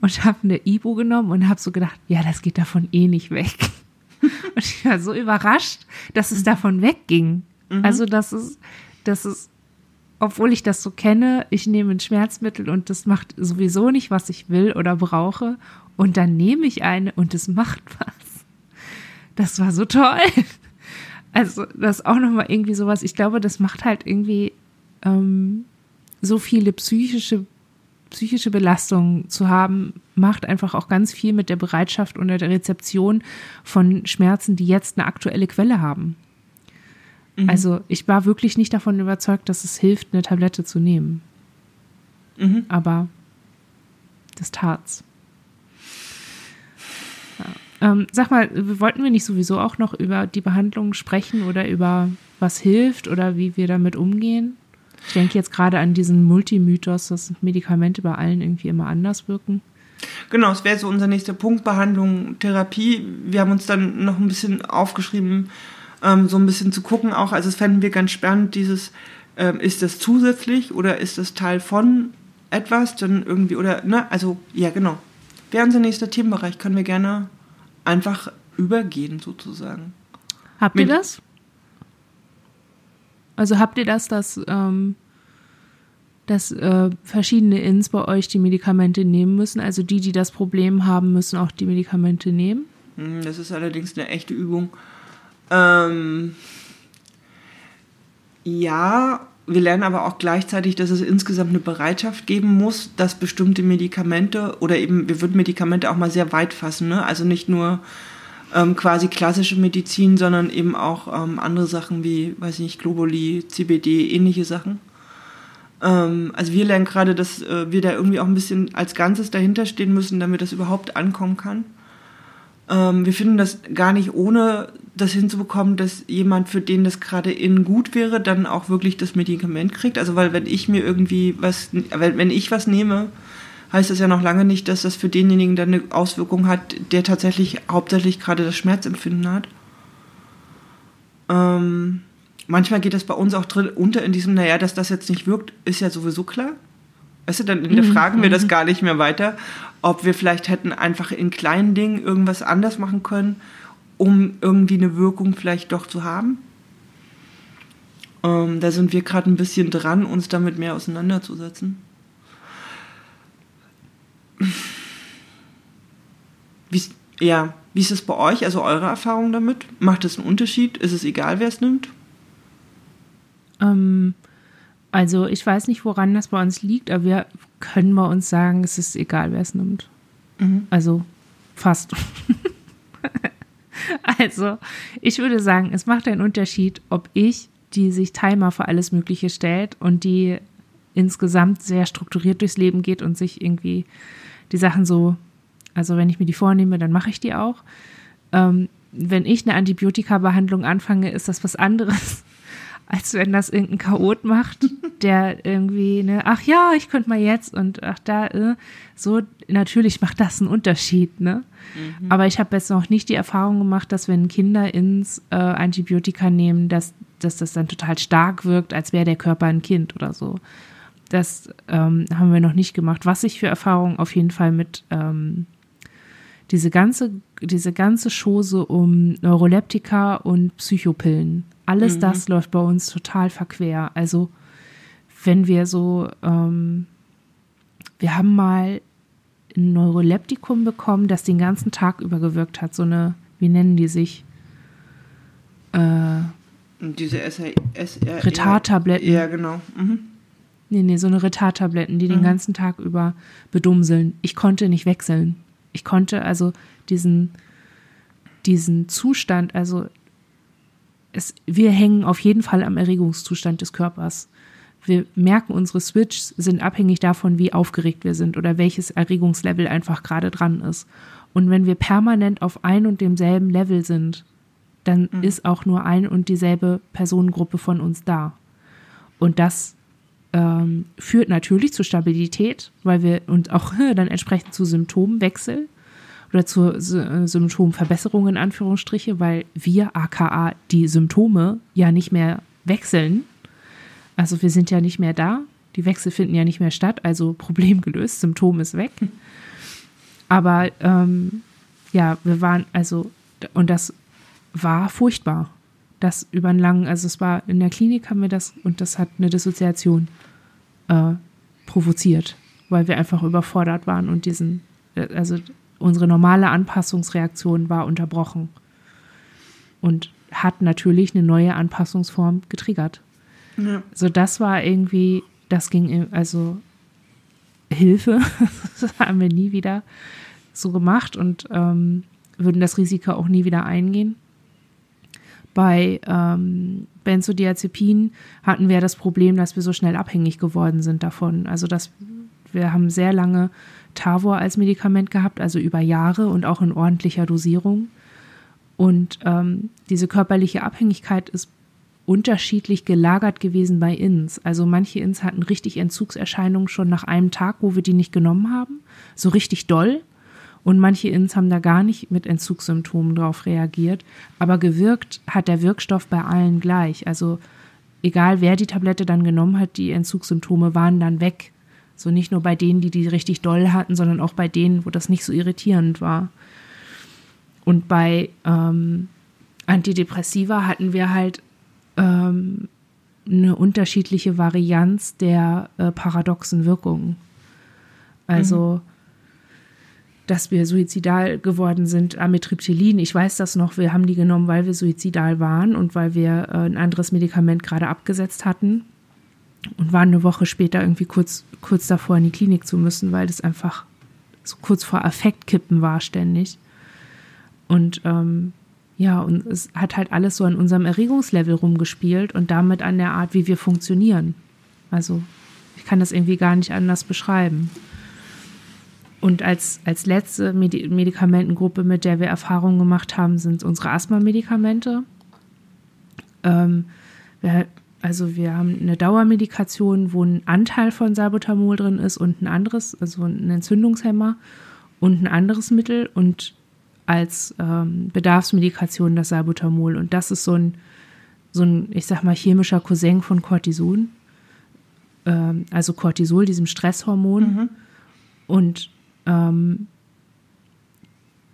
[SPEAKER 1] und habe eine Ibo genommen und habe so gedacht, ja, das geht davon eh nicht weg. [LAUGHS] Und ich war so überrascht, dass es davon wegging. Mhm. Also, das ist, das ist, obwohl ich das so kenne, ich nehme ein Schmerzmittel und das macht sowieso nicht, was ich will oder brauche und dann nehme ich eine und es macht [LAUGHS] was. Das war so toll. Also, das ist auch nochmal irgendwie sowas. Ich glaube, das macht halt irgendwie ähm, so viele psychische, psychische Belastungen zu haben, macht einfach auch ganz viel mit der Bereitschaft und der Rezeption von Schmerzen, die jetzt eine aktuelle Quelle haben. Mhm. Also, ich war wirklich nicht davon überzeugt, dass es hilft, eine Tablette zu nehmen. Mhm. Aber das tat's. Ähm, sag mal, wollten wir nicht sowieso auch noch über die Behandlung sprechen oder über was hilft oder wie wir damit umgehen? Ich denke jetzt gerade an diesen Multimythos, dass Medikamente bei allen irgendwie immer anders wirken.
[SPEAKER 2] Genau, es wäre so unser nächster Punkt, Behandlung, Therapie. Wir haben uns dann noch ein bisschen aufgeschrieben, ähm, so ein bisschen zu gucken auch. Also es fänden wir ganz spannend, dieses, ähm, ist das zusätzlich oder ist das Teil von etwas, dann irgendwie, oder, ne, also, ja, genau. Wäre unser nächster Themenbereich, können wir gerne einfach übergehen, sozusagen.
[SPEAKER 1] Habt Mit ihr das? Also habt ihr das, dass, ähm, dass äh, verschiedene Ins bei euch die Medikamente nehmen müssen? Also die, die das Problem haben, müssen auch die Medikamente nehmen?
[SPEAKER 2] Hm, das ist allerdings eine echte Übung. Ähm, ja, wir lernen aber auch gleichzeitig, dass es insgesamt eine Bereitschaft geben muss, dass bestimmte Medikamente oder eben, wir würden Medikamente auch mal sehr weit fassen, ne? also nicht nur ähm, quasi klassische Medizin, sondern eben auch ähm, andere Sachen wie, weiß ich nicht, Globuli, CBD, ähnliche Sachen. Ähm, also wir lernen gerade, dass äh, wir da irgendwie auch ein bisschen als Ganzes dahinter stehen müssen, damit das überhaupt ankommen kann. Ähm, wir finden das gar nicht ohne das hinzubekommen, dass jemand, für den das gerade innen gut wäre, dann auch wirklich das Medikament kriegt. Also weil wenn ich mir irgendwie was, wenn ich was nehme, heißt das ja noch lange nicht, dass das für denjenigen dann eine Auswirkung hat, der tatsächlich hauptsächlich gerade das Schmerzempfinden hat. Ähm, manchmal geht das bei uns auch drin unter in diesem, naja, dass das jetzt nicht wirkt, ist ja sowieso klar. Weißt du, dann hinterfragen mhm. wir das mhm. gar nicht mehr weiter, ob wir vielleicht hätten einfach in kleinen Dingen irgendwas anders machen können, um irgendwie eine Wirkung vielleicht doch zu haben. Ähm, da sind wir gerade ein bisschen dran, uns damit mehr auseinanderzusetzen. Wie, ja, wie ist es bei euch? Also eure Erfahrung damit? Macht es einen Unterschied? Ist es egal, wer es nimmt?
[SPEAKER 1] Ähm, also ich weiß nicht, woran das bei uns liegt, aber wir können bei uns sagen, es ist egal, wer es nimmt. Mhm. Also fast. [LAUGHS] also ich würde sagen, es macht einen Unterschied, ob ich, die sich Timer für alles Mögliche stellt und die insgesamt sehr strukturiert durchs Leben geht und sich irgendwie die Sachen so, also wenn ich mir die vornehme, dann mache ich die auch. Ähm, wenn ich eine Antibiotika-Behandlung anfange, ist das was anderes, [LAUGHS] als wenn das irgendein Chaot macht, [LAUGHS] der irgendwie, ne, ach ja, ich könnte mal jetzt und ach da, äh, so, natürlich macht das einen Unterschied, ne? Mhm. Aber ich habe jetzt noch nicht die Erfahrung gemacht, dass wenn Kinder ins äh, Antibiotika nehmen, dass, dass das dann total stark wirkt, als wäre der Körper ein Kind oder so. Das ähm, haben wir noch nicht gemacht. Was ich für Erfahrungen auf jeden Fall mit ähm, diese ganze, diese ganze Chose um Neuroleptika und Psychopillen. Alles mhm. das läuft bei uns total verquer. Also wenn wir so, ähm, wir haben mal ein Neuroleptikum bekommen, das den ganzen Tag über gewirkt hat. So eine, wie nennen die sich?
[SPEAKER 2] Äh, Diese SR, SR
[SPEAKER 1] Retardtabletten.
[SPEAKER 2] Ja, genau. Mhm.
[SPEAKER 1] Nee, nee, so eine Retardtabletten, die mhm. den ganzen Tag über bedumseln. Ich konnte nicht wechseln. Ich konnte also diesen, diesen Zustand, also es, wir hängen auf jeden Fall am Erregungszustand des Körpers. Wir merken, unsere Switches sind abhängig davon, wie aufgeregt wir sind oder welches Erregungslevel einfach gerade dran ist. Und wenn wir permanent auf ein und demselben Level sind, dann mhm. ist auch nur ein und dieselbe Personengruppe von uns da. Und das ähm, führt natürlich zu Stabilität, weil wir und auch [LAUGHS] dann entsprechend zu Symptomwechsel oder zur äh, Symptomverbesserung in Anführungsstriche, weil wir aka die Symptome ja nicht mehr wechseln. Also wir sind ja nicht mehr da, die Wechsel finden ja nicht mehr statt, also Problem gelöst, Symptom ist weg. [LAUGHS] Aber ähm, ja, wir waren also und das war furchtbar das über einen langen, also es war in der Klinik haben wir das und das hat eine Dissoziation äh, provoziert, weil wir einfach überfordert waren und diesen, äh, also unsere normale Anpassungsreaktion war unterbrochen und hat natürlich eine neue Anpassungsform getriggert. Ja. So das war irgendwie, das ging also Hilfe, [LAUGHS] das haben wir nie wieder so gemacht und ähm, würden das Risiko auch nie wieder eingehen. Bei ähm, Benzodiazepin hatten wir das Problem, dass wir so schnell abhängig geworden sind davon. Also dass wir haben sehr lange Tavor als Medikament gehabt, also über Jahre und auch in ordentlicher Dosierung. Und ähm, diese körperliche Abhängigkeit ist unterschiedlich gelagert gewesen bei Ins. Also manche Ins hatten richtig Entzugserscheinungen schon nach einem Tag, wo wir die nicht genommen haben, so richtig doll. Und manche Ins haben da gar nicht mit Entzugssymptomen drauf reagiert. Aber gewirkt hat der Wirkstoff bei allen gleich. Also egal wer die Tablette dann genommen hat, die Entzugssymptome waren dann weg. So nicht nur bei denen, die die richtig doll hatten, sondern auch bei denen, wo das nicht so irritierend war. Und bei ähm, Antidepressiva hatten wir halt ähm, eine unterschiedliche Varianz der äh, paradoxen Wirkungen. Also, mhm. Dass wir suizidal geworden sind, Amitriptylin, ich weiß das noch, wir haben die genommen, weil wir suizidal waren und weil wir äh, ein anderes Medikament gerade abgesetzt hatten und waren eine Woche später irgendwie kurz, kurz davor in die Klinik zu müssen, weil das einfach so kurz vor Affektkippen war ständig. Und ähm, ja, und es hat halt alles so an unserem Erregungslevel rumgespielt und damit an der Art, wie wir funktionieren. Also ich kann das irgendwie gar nicht anders beschreiben. Und als, als letzte Medi Medikamentengruppe, mit der wir Erfahrungen gemacht haben, sind unsere Asthma-Medikamente. Ähm, wir, also wir haben eine Dauermedikation, wo ein Anteil von Salbutamol drin ist und ein anderes, also ein Entzündungshemmer und ein anderes Mittel. Und als ähm, Bedarfsmedikation das Salbutamol. Und das ist so ein, so ein, ich sag mal, chemischer Cousin von Cortison. Ähm, also Cortisol, diesem Stresshormon. Mhm. Und ähm,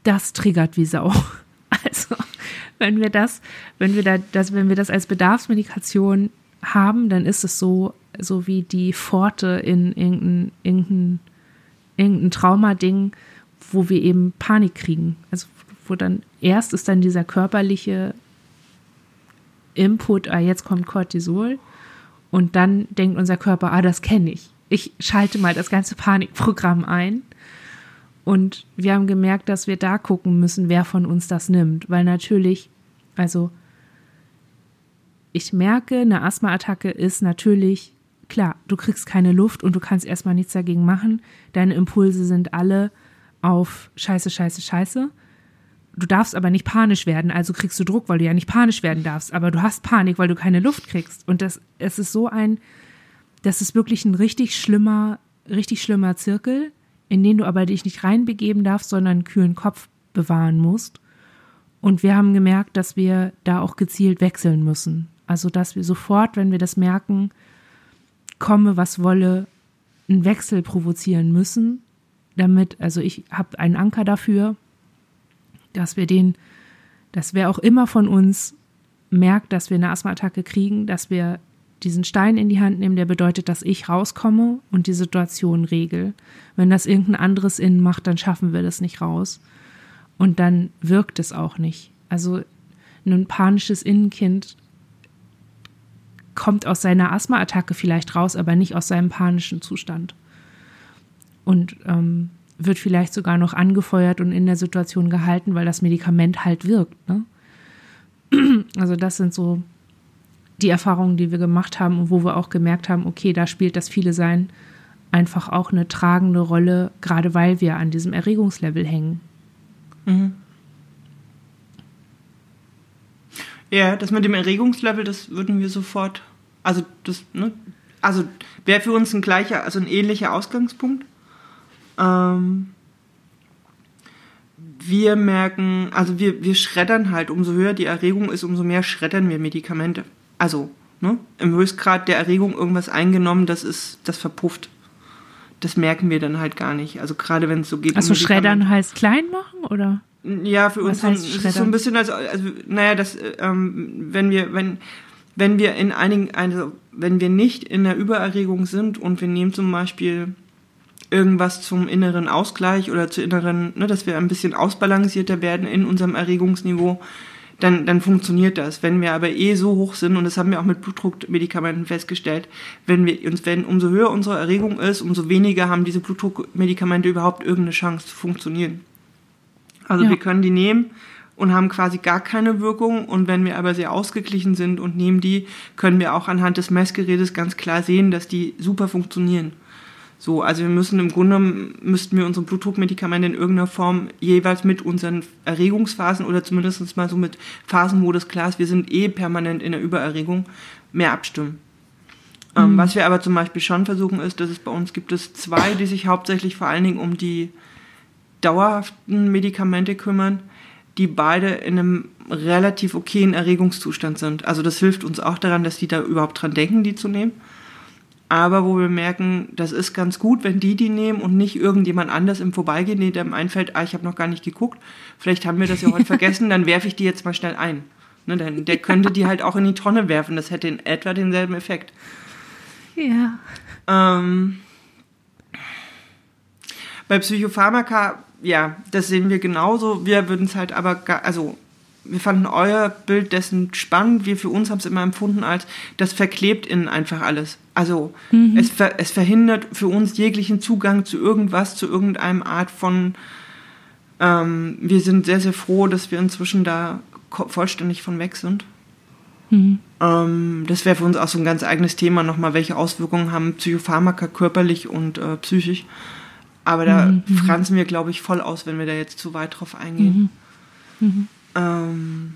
[SPEAKER 1] das triggert wie Sau. [LAUGHS] Also, wenn wir das, wenn wir da, das, wenn wir das als Bedarfsmedikation haben, dann ist es so, so wie die Pforte in irgendein, irgendein, irgendein Traumading, wo wir eben Panik kriegen. Also wo dann erst ist dann dieser körperliche Input, ah, jetzt kommt Cortisol und dann denkt unser Körper, ah, das kenne ich. Ich schalte mal das ganze Panikprogramm ein. Und wir haben gemerkt, dass wir da gucken müssen, wer von uns das nimmt. Weil natürlich, also ich merke, eine Asthmaattacke ist natürlich, klar, du kriegst keine Luft und du kannst erstmal nichts dagegen machen. Deine Impulse sind alle, auf Scheiße, Scheiße, Scheiße. Du darfst aber nicht panisch werden, also kriegst du Druck, weil du ja nicht panisch werden darfst. Aber du hast Panik, weil du keine Luft kriegst. Und das, es ist so ein, das ist wirklich ein richtig schlimmer, richtig schlimmer Zirkel, in den du aber dich nicht reinbegeben darfst, sondern einen kühlen Kopf bewahren musst. Und wir haben gemerkt, dass wir da auch gezielt wechseln müssen. Also, dass wir sofort, wenn wir das merken, komme, was wolle, einen Wechsel provozieren müssen damit, also ich habe einen Anker dafür, dass wir den, dass wer auch immer von uns merkt, dass wir eine Asthmaattacke kriegen, dass wir diesen Stein in die Hand nehmen, der bedeutet, dass ich rauskomme und die Situation regel. Wenn das irgendein anderes Innen macht, dann schaffen wir das nicht raus. Und dann wirkt es auch nicht. Also ein panisches Innenkind kommt aus seiner Asthmaattacke vielleicht raus, aber nicht aus seinem panischen Zustand und ähm, wird vielleicht sogar noch angefeuert und in der Situation gehalten, weil das Medikament halt wirkt. Ne? Also das sind so die Erfahrungen, die wir gemacht haben und wo wir auch gemerkt haben, okay, da spielt das viele Sein einfach auch eine tragende Rolle, gerade weil wir an diesem Erregungslevel hängen. Mhm.
[SPEAKER 2] Ja, das mit dem Erregungslevel, das würden wir sofort, also das, ne, also wäre für uns ein gleicher, also ein ähnlicher Ausgangspunkt. Ähm, wir merken, also wir, wir schreddern halt, umso höher die Erregung ist, umso mehr schreddern wir Medikamente. Also, ne, im Höchstgrad der Erregung irgendwas eingenommen, das ist, das verpufft. Das merken wir dann halt gar nicht. Also gerade wenn es so geht.
[SPEAKER 1] Also um schreddern heißt klein machen oder?
[SPEAKER 2] Ja, für uns ist es so ein bisschen, also, also naja, das, ähm, wenn wir, wenn, wenn wir in einigen, also wenn wir nicht in der Übererregung sind und wir nehmen zum Beispiel irgendwas zum inneren Ausgleich oder zur inneren, ne, dass wir ein bisschen ausbalancierter werden in unserem Erregungsniveau, dann, dann funktioniert das. Wenn wir aber eh so hoch sind, und das haben wir auch mit Blutdruckmedikamenten festgestellt, wenn wir uns, wenn umso höher unsere Erregung ist, umso weniger haben diese Blutdruckmedikamente überhaupt irgendeine Chance zu funktionieren. Also ja. wir können die nehmen und haben quasi gar keine Wirkung. Und wenn wir aber sehr ausgeglichen sind und nehmen die, können wir auch anhand des Messgerätes ganz klar sehen, dass die super funktionieren. So, also wir müssen im Grunde müssten wir unsere Blutdruckmedikamente in irgendeiner Form jeweils mit unseren Erregungsphasen oder zumindest mal so mit Phasen, wo das klar ist, wir sind eh permanent in der Übererregung, mehr abstimmen. Ähm, mhm. Ähm, was wir aber zum Beispiel schon versuchen ist, dass es bei uns gibt es zwei, die sich hauptsächlich vor allen Dingen um die dauerhaften Medikamente kümmern, die beide in einem relativ okayen Erregungszustand sind. Also das hilft uns auch daran, dass die da überhaupt dran denken, die zu nehmen. Aber wo wir merken, das ist ganz gut, wenn die die nehmen und nicht irgendjemand anders im Vorbeigehen, der dem einfällt, ah, ich habe noch gar nicht geguckt, vielleicht haben wir das ja heute [LAUGHS] vergessen, dann werfe ich die jetzt mal schnell ein. Ne, denn der könnte die halt auch in die Tonne werfen, das hätte in etwa denselben Effekt.
[SPEAKER 1] Ja.
[SPEAKER 2] Ähm, bei Psychopharmaka, ja, das sehen wir genauso. Wir würden es halt aber, also wir fanden euer Bild dessen spannend. Wir für uns haben es immer empfunden als, das verklebt innen einfach alles. Also mhm. es, ver, es verhindert für uns jeglichen Zugang zu irgendwas, zu irgendeinem Art von. Ähm, wir sind sehr, sehr froh, dass wir inzwischen da vollständig von weg sind. Mhm. Ähm, das wäre für uns auch so ein ganz eigenes Thema nochmal, welche Auswirkungen haben Psychopharmaka körperlich und äh, psychisch. Aber da mhm. mhm. franzen wir, glaube ich, voll aus, wenn wir da jetzt zu weit drauf eingehen. Mhm. Ähm,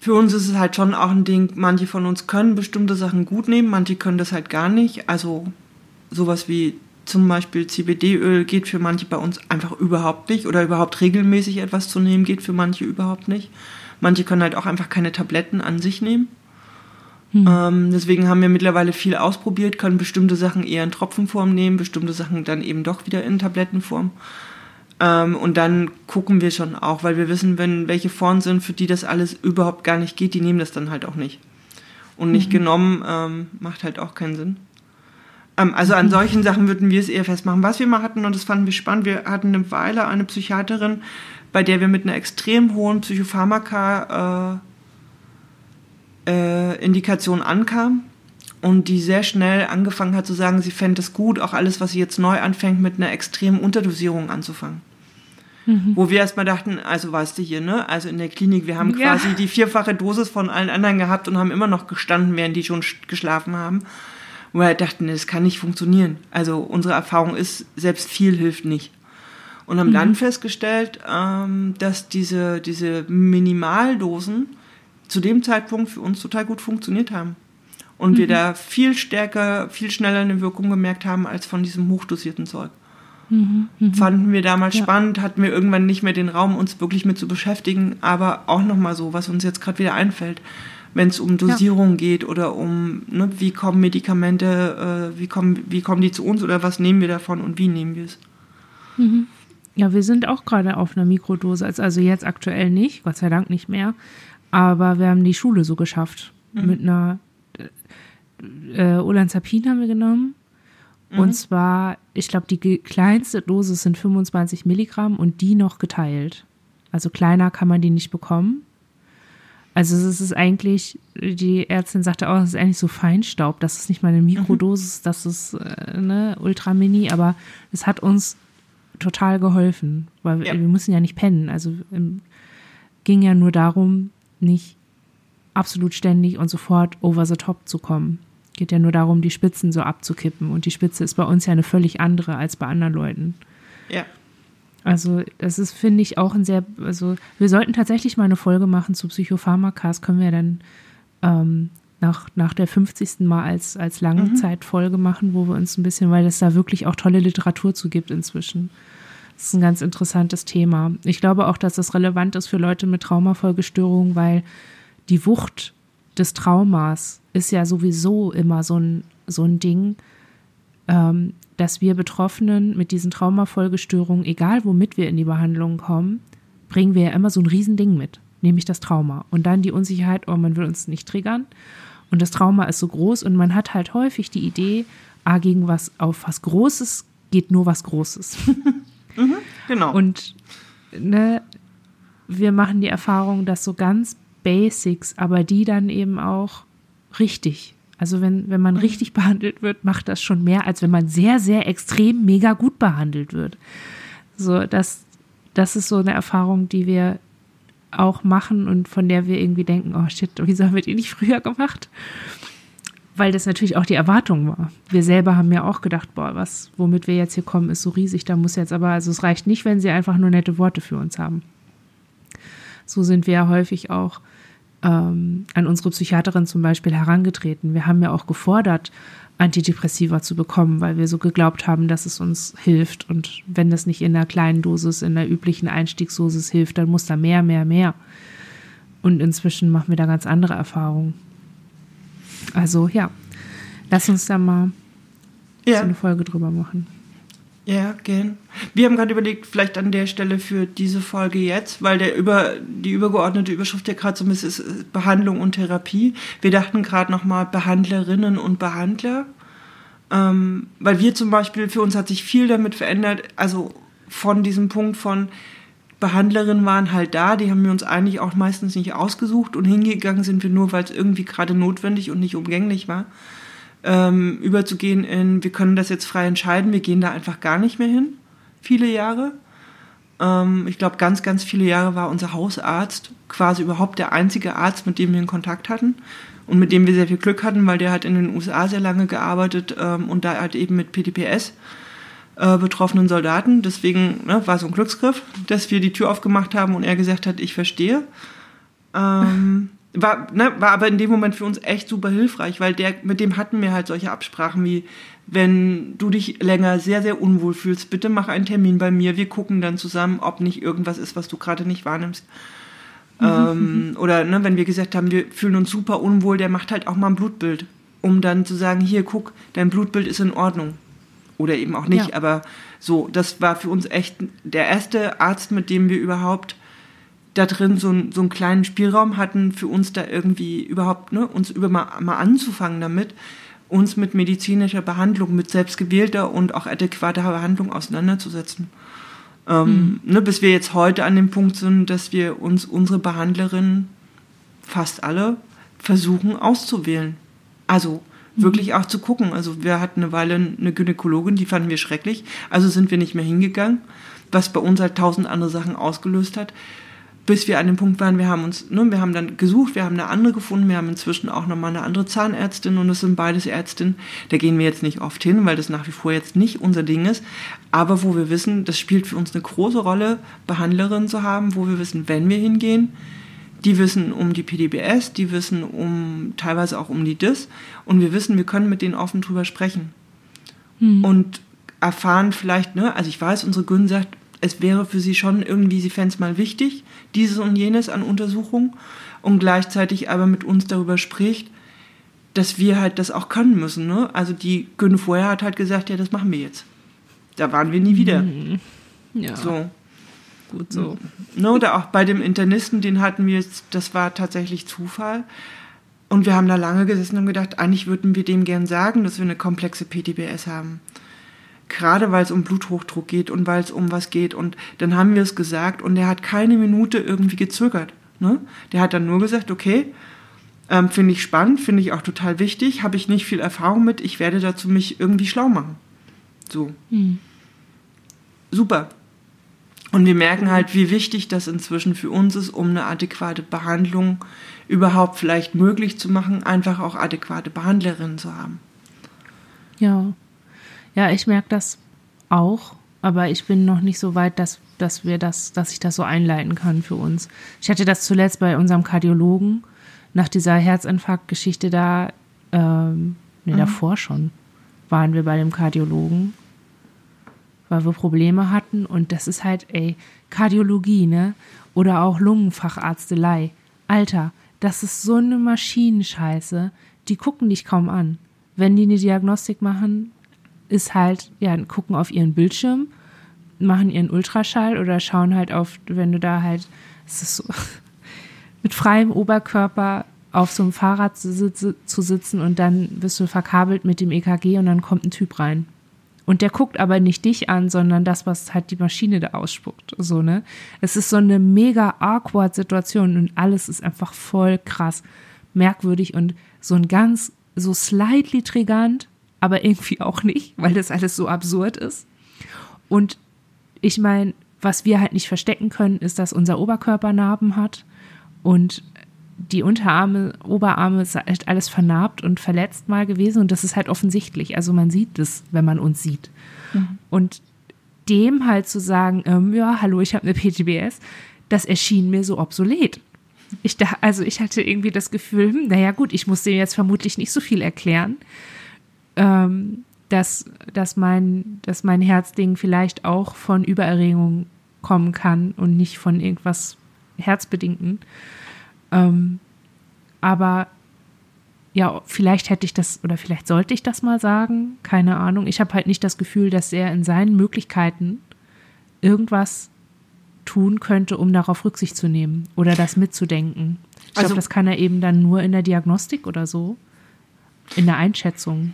[SPEAKER 2] für uns ist es halt schon auch ein Ding, manche von uns können bestimmte Sachen gut nehmen, manche können das halt gar nicht. Also sowas wie zum Beispiel CBD-Öl geht für manche bei uns einfach überhaupt nicht oder überhaupt regelmäßig etwas zu nehmen geht für manche überhaupt nicht. Manche können halt auch einfach keine Tabletten an sich nehmen. Hm. Ähm, deswegen haben wir mittlerweile viel ausprobiert, können bestimmte Sachen eher in Tropfenform nehmen, bestimmte Sachen dann eben doch wieder in Tablettenform. Ähm, und dann gucken wir schon auch, weil wir wissen, wenn welche Formen sind, für die das alles überhaupt gar nicht geht, die nehmen das dann halt auch nicht. Und nicht mhm. genommen ähm, macht halt auch keinen Sinn. Ähm, also an solchen Sachen würden wir es eher festmachen. Was wir mal hatten, und das fanden wir spannend, wir hatten eine Weile eine Psychiaterin, bei der wir mit einer extrem hohen Psychopharmaka äh, äh, Indikation ankamen und die sehr schnell angefangen hat zu sagen, sie fände es gut, auch alles, was sie jetzt neu anfängt, mit einer extremen Unterdosierung anzufangen. Mhm. Wo wir erstmal dachten, also weißt du hier, ne? Also in der Klinik, wir haben ja. quasi die vierfache Dosis von allen anderen gehabt und haben immer noch gestanden, während die schon geschlafen haben. Wo wir halt dachten, das kann nicht funktionieren. Also unsere Erfahrung ist, selbst viel hilft nicht. Und haben mhm. dann festgestellt, ähm, dass diese, diese Minimaldosen zu dem Zeitpunkt für uns total gut funktioniert haben und mhm. wir da viel stärker, viel schneller eine Wirkung gemerkt haben als von diesem hochdosierten Zeug. Mhm. Mhm. Fanden wir damals ja. spannend, hatten wir irgendwann nicht mehr den Raum, uns wirklich mit zu beschäftigen, aber auch nochmal so, was uns jetzt gerade wieder einfällt, wenn es um Dosierung ja. geht oder um, ne, wie kommen Medikamente, äh, wie, kommen, wie kommen die zu uns oder was nehmen wir davon und wie nehmen wir es.
[SPEAKER 1] Mhm. Ja, wir sind auch gerade auf einer Mikrodose, also jetzt aktuell nicht, Gott sei Dank nicht mehr, aber wir haben die Schule so geschafft mhm. mit einer äh, Olanzapin haben wir genommen. Mhm. Und zwar, ich glaube, die kleinste Dosis sind 25 Milligramm und die noch geteilt. Also kleiner kann man die nicht bekommen. Also es ist eigentlich, die Ärztin sagte auch, es ist eigentlich so Feinstaub, das ist nicht mal eine mhm. Mikrodosis, mhm. das ist äh, ne, ultra mini, aber es hat uns total geholfen, weil ja. wir, wir müssen ja nicht pennen. Also ähm, ging ja nur darum, nicht absolut ständig und sofort over the top zu kommen. Geht ja nur darum, die Spitzen so abzukippen. Und die Spitze ist bei uns ja eine völlig andere als bei anderen Leuten.
[SPEAKER 2] Ja.
[SPEAKER 1] Also, das ist, finde ich, auch ein sehr, also wir sollten tatsächlich mal eine Folge machen zu Psychopharmakas, können wir dann ähm, nach, nach der 50. Mal als, als Langzeitfolge machen, wo wir uns ein bisschen, weil es da wirklich auch tolle Literatur zu gibt inzwischen. Das ist ein ganz interessantes Thema. Ich glaube auch, dass das relevant ist für Leute mit Traumafolgestörungen, weil die Wucht des Traumas ist ja sowieso immer so ein, so ein Ding, ähm, dass wir Betroffenen mit diesen Traumafolgestörungen, egal womit wir in die Behandlung kommen, bringen wir ja immer so ein Riesending mit, nämlich das Trauma. Und dann die Unsicherheit, oh, man will uns nicht triggern. Und das Trauma ist so groß und man hat halt häufig die Idee, ah, gegen was, auf was Großes geht nur was Großes. [LAUGHS]
[SPEAKER 2] mhm, genau.
[SPEAKER 1] Und ne, wir machen die Erfahrung, dass so ganz Basics, aber die dann eben auch richtig. Also wenn, wenn man mhm. richtig behandelt wird, macht das schon mehr, als wenn man sehr, sehr extrem mega gut behandelt wird. So, das, das ist so eine Erfahrung, die wir auch machen und von der wir irgendwie denken, oh shit, wieso haben wir die nicht früher gemacht? Weil das natürlich auch die Erwartung war. Wir selber haben ja auch gedacht, boah, was, womit wir jetzt hier kommen, ist so riesig, da muss jetzt aber, also es reicht nicht, wenn sie einfach nur nette Worte für uns haben. So sind wir ja häufig auch ähm, an unsere Psychiaterin zum Beispiel herangetreten. Wir haben ja auch gefordert, Antidepressiva zu bekommen, weil wir so geglaubt haben, dass es uns hilft. Und wenn das nicht in einer kleinen Dosis, in der üblichen Einstiegsdosis hilft, dann muss da mehr, mehr, mehr. Und inzwischen machen wir da ganz andere Erfahrungen. Also ja, lass uns da mal ja. so eine Folge drüber machen.
[SPEAKER 2] Ja, gern. Wir haben gerade überlegt, vielleicht an der Stelle für diese Folge jetzt, weil der über, die übergeordnete Überschrift ja gerade so ein bisschen ist äh, Behandlung und Therapie. Wir dachten gerade nochmal Behandlerinnen und Behandler. Ähm, weil wir zum Beispiel, für uns hat sich viel damit verändert, also von diesem Punkt von Behandlerinnen waren halt da, die haben wir uns eigentlich auch meistens nicht ausgesucht und hingegangen sind wir nur, weil es irgendwie gerade notwendig und nicht umgänglich war ähm, überzugehen in, wir können das jetzt frei entscheiden, wir gehen da einfach gar nicht mehr hin, viele Jahre. Ähm, ich glaube, ganz, ganz viele Jahre war unser Hausarzt quasi überhaupt der einzige Arzt, mit dem wir in Kontakt hatten und mit dem wir sehr viel Glück hatten, weil der hat in den USA sehr lange gearbeitet ähm, und da halt eben mit PTPS äh, betroffenen Soldaten. Deswegen ne, war so ein Glücksgriff, dass wir die Tür aufgemacht haben und er gesagt hat, ich verstehe. Ähm, [LAUGHS] war, ne, war aber in dem Moment für uns echt super hilfreich, weil der, mit dem hatten wir halt solche Absprachen wie, wenn du dich länger sehr, sehr unwohl fühlst, bitte mach einen Termin bei mir, wir gucken dann zusammen, ob nicht irgendwas ist, was du gerade nicht wahrnimmst. Mhm. Ähm, oder ne, wenn wir gesagt haben, wir fühlen uns super unwohl, der macht halt auch mal ein Blutbild, um dann zu sagen, hier guck, dein Blutbild ist in Ordnung. Oder eben auch nicht, ja. aber so, das war für uns echt der erste Arzt, mit dem wir überhaupt da drin so, so einen kleinen Spielraum hatten, für uns da irgendwie überhaupt, ne, uns über mal, mal anzufangen damit, uns mit medizinischer Behandlung, mit selbstgewählter und auch adäquater Behandlung auseinanderzusetzen. Ähm, mhm. ne, bis wir jetzt heute an dem Punkt sind, dass wir uns unsere Behandlerinnen, fast alle, versuchen auszuwählen. Also mhm. wirklich auch zu gucken. Also wir hatten eine Weile eine Gynäkologin, die fanden wir schrecklich, also sind wir nicht mehr hingegangen, was bei uns halt tausend andere Sachen ausgelöst hat bis wir an dem Punkt waren, wir haben uns, ne, wir haben dann gesucht, wir haben eine andere gefunden, wir haben inzwischen auch nochmal eine andere Zahnärztin und das sind beides Ärztinnen. Da gehen wir jetzt nicht oft hin, weil das nach wie vor jetzt nicht unser Ding ist. Aber wo wir wissen, das spielt für uns eine große Rolle, Behandlerinnen zu haben, wo wir wissen, wenn wir hingehen, die wissen um die PDBS, die wissen um teilweise auch um die DIS und wir wissen, wir können mit denen offen drüber sprechen. Hm. Und erfahren vielleicht, ne, also ich weiß, unsere Gün sagt, es wäre für sie schon irgendwie, sie fände es mal wichtig, dieses und jenes an Untersuchungen und gleichzeitig aber mit uns darüber spricht, dass wir halt das auch können müssen. Ne? Also die Gönne vorher hat halt gesagt, ja, das machen wir jetzt. Da waren wir nie wieder. Mhm. Ja. So. Gut so. Ne, oder auch bei dem Internisten, den hatten wir jetzt, das war tatsächlich Zufall. Und wir haben da lange gesessen und gedacht, eigentlich würden wir dem gern sagen, dass wir eine komplexe PTBS haben gerade weil es um Bluthochdruck geht und weil es um was geht. Und dann haben wir es gesagt und er hat keine Minute irgendwie gezögert. Ne? Der hat dann nur gesagt, okay, ähm, finde ich spannend, finde ich auch total wichtig, habe ich nicht viel Erfahrung mit, ich werde dazu mich irgendwie schlau machen. So. Hm. Super. Und wir merken halt, wie wichtig das inzwischen für uns ist, um eine adäquate Behandlung überhaupt vielleicht möglich zu machen, einfach auch adäquate Behandlerinnen zu haben.
[SPEAKER 1] Ja. Ja, ich merke das auch, aber ich bin noch nicht so weit, dass, dass wir das, dass ich das so einleiten kann für uns. Ich hatte das zuletzt bei unserem Kardiologen nach dieser Herzinfarktgeschichte da, ähm, nee, mhm. davor schon, waren wir bei dem Kardiologen, weil wir Probleme hatten und das ist halt, ey, Kardiologie, ne? Oder auch Lungenfacharztelei. Alter, das ist so eine Maschinenscheiße, die gucken dich kaum an. Wenn die eine Diagnostik machen, ist halt, ja, gucken auf ihren Bildschirm, machen ihren Ultraschall oder schauen halt auf, wenn du da halt, so, [LAUGHS] mit freiem Oberkörper auf so einem Fahrrad zu, zu sitzen und dann bist du verkabelt mit dem EKG und dann kommt ein Typ rein. Und der guckt aber nicht dich an, sondern das, was halt die Maschine da ausspuckt. So, ne? Es ist so eine mega awkward Situation und alles ist einfach voll krass, merkwürdig und so ein ganz, so slightly trigant, aber irgendwie auch nicht, weil das alles so absurd ist. Und ich meine, was wir halt nicht verstecken können, ist, dass unser Oberkörper Narben hat und die Unterarme, Oberarme ist halt alles vernarbt und verletzt mal gewesen und das ist halt offensichtlich. Also man sieht es, wenn man uns sieht. Mhm. Und dem halt zu sagen, ähm, ja, hallo, ich habe eine PTBS, das erschien mir so obsolet. Ich da, also ich hatte irgendwie das Gefühl, hm, naja gut, ich musste jetzt vermutlich nicht so viel erklären, ähm, dass, dass, mein, dass mein Herzding vielleicht auch von Übererregung kommen kann und nicht von irgendwas Herzbedingten. Ähm, aber ja, vielleicht hätte ich das oder vielleicht sollte ich das mal sagen, keine Ahnung. Ich habe halt nicht das Gefühl, dass er in seinen Möglichkeiten irgendwas tun könnte, um darauf Rücksicht zu nehmen oder das mitzudenken. Ich also, glaube, das kann er eben dann nur in der Diagnostik oder so, in der Einschätzung.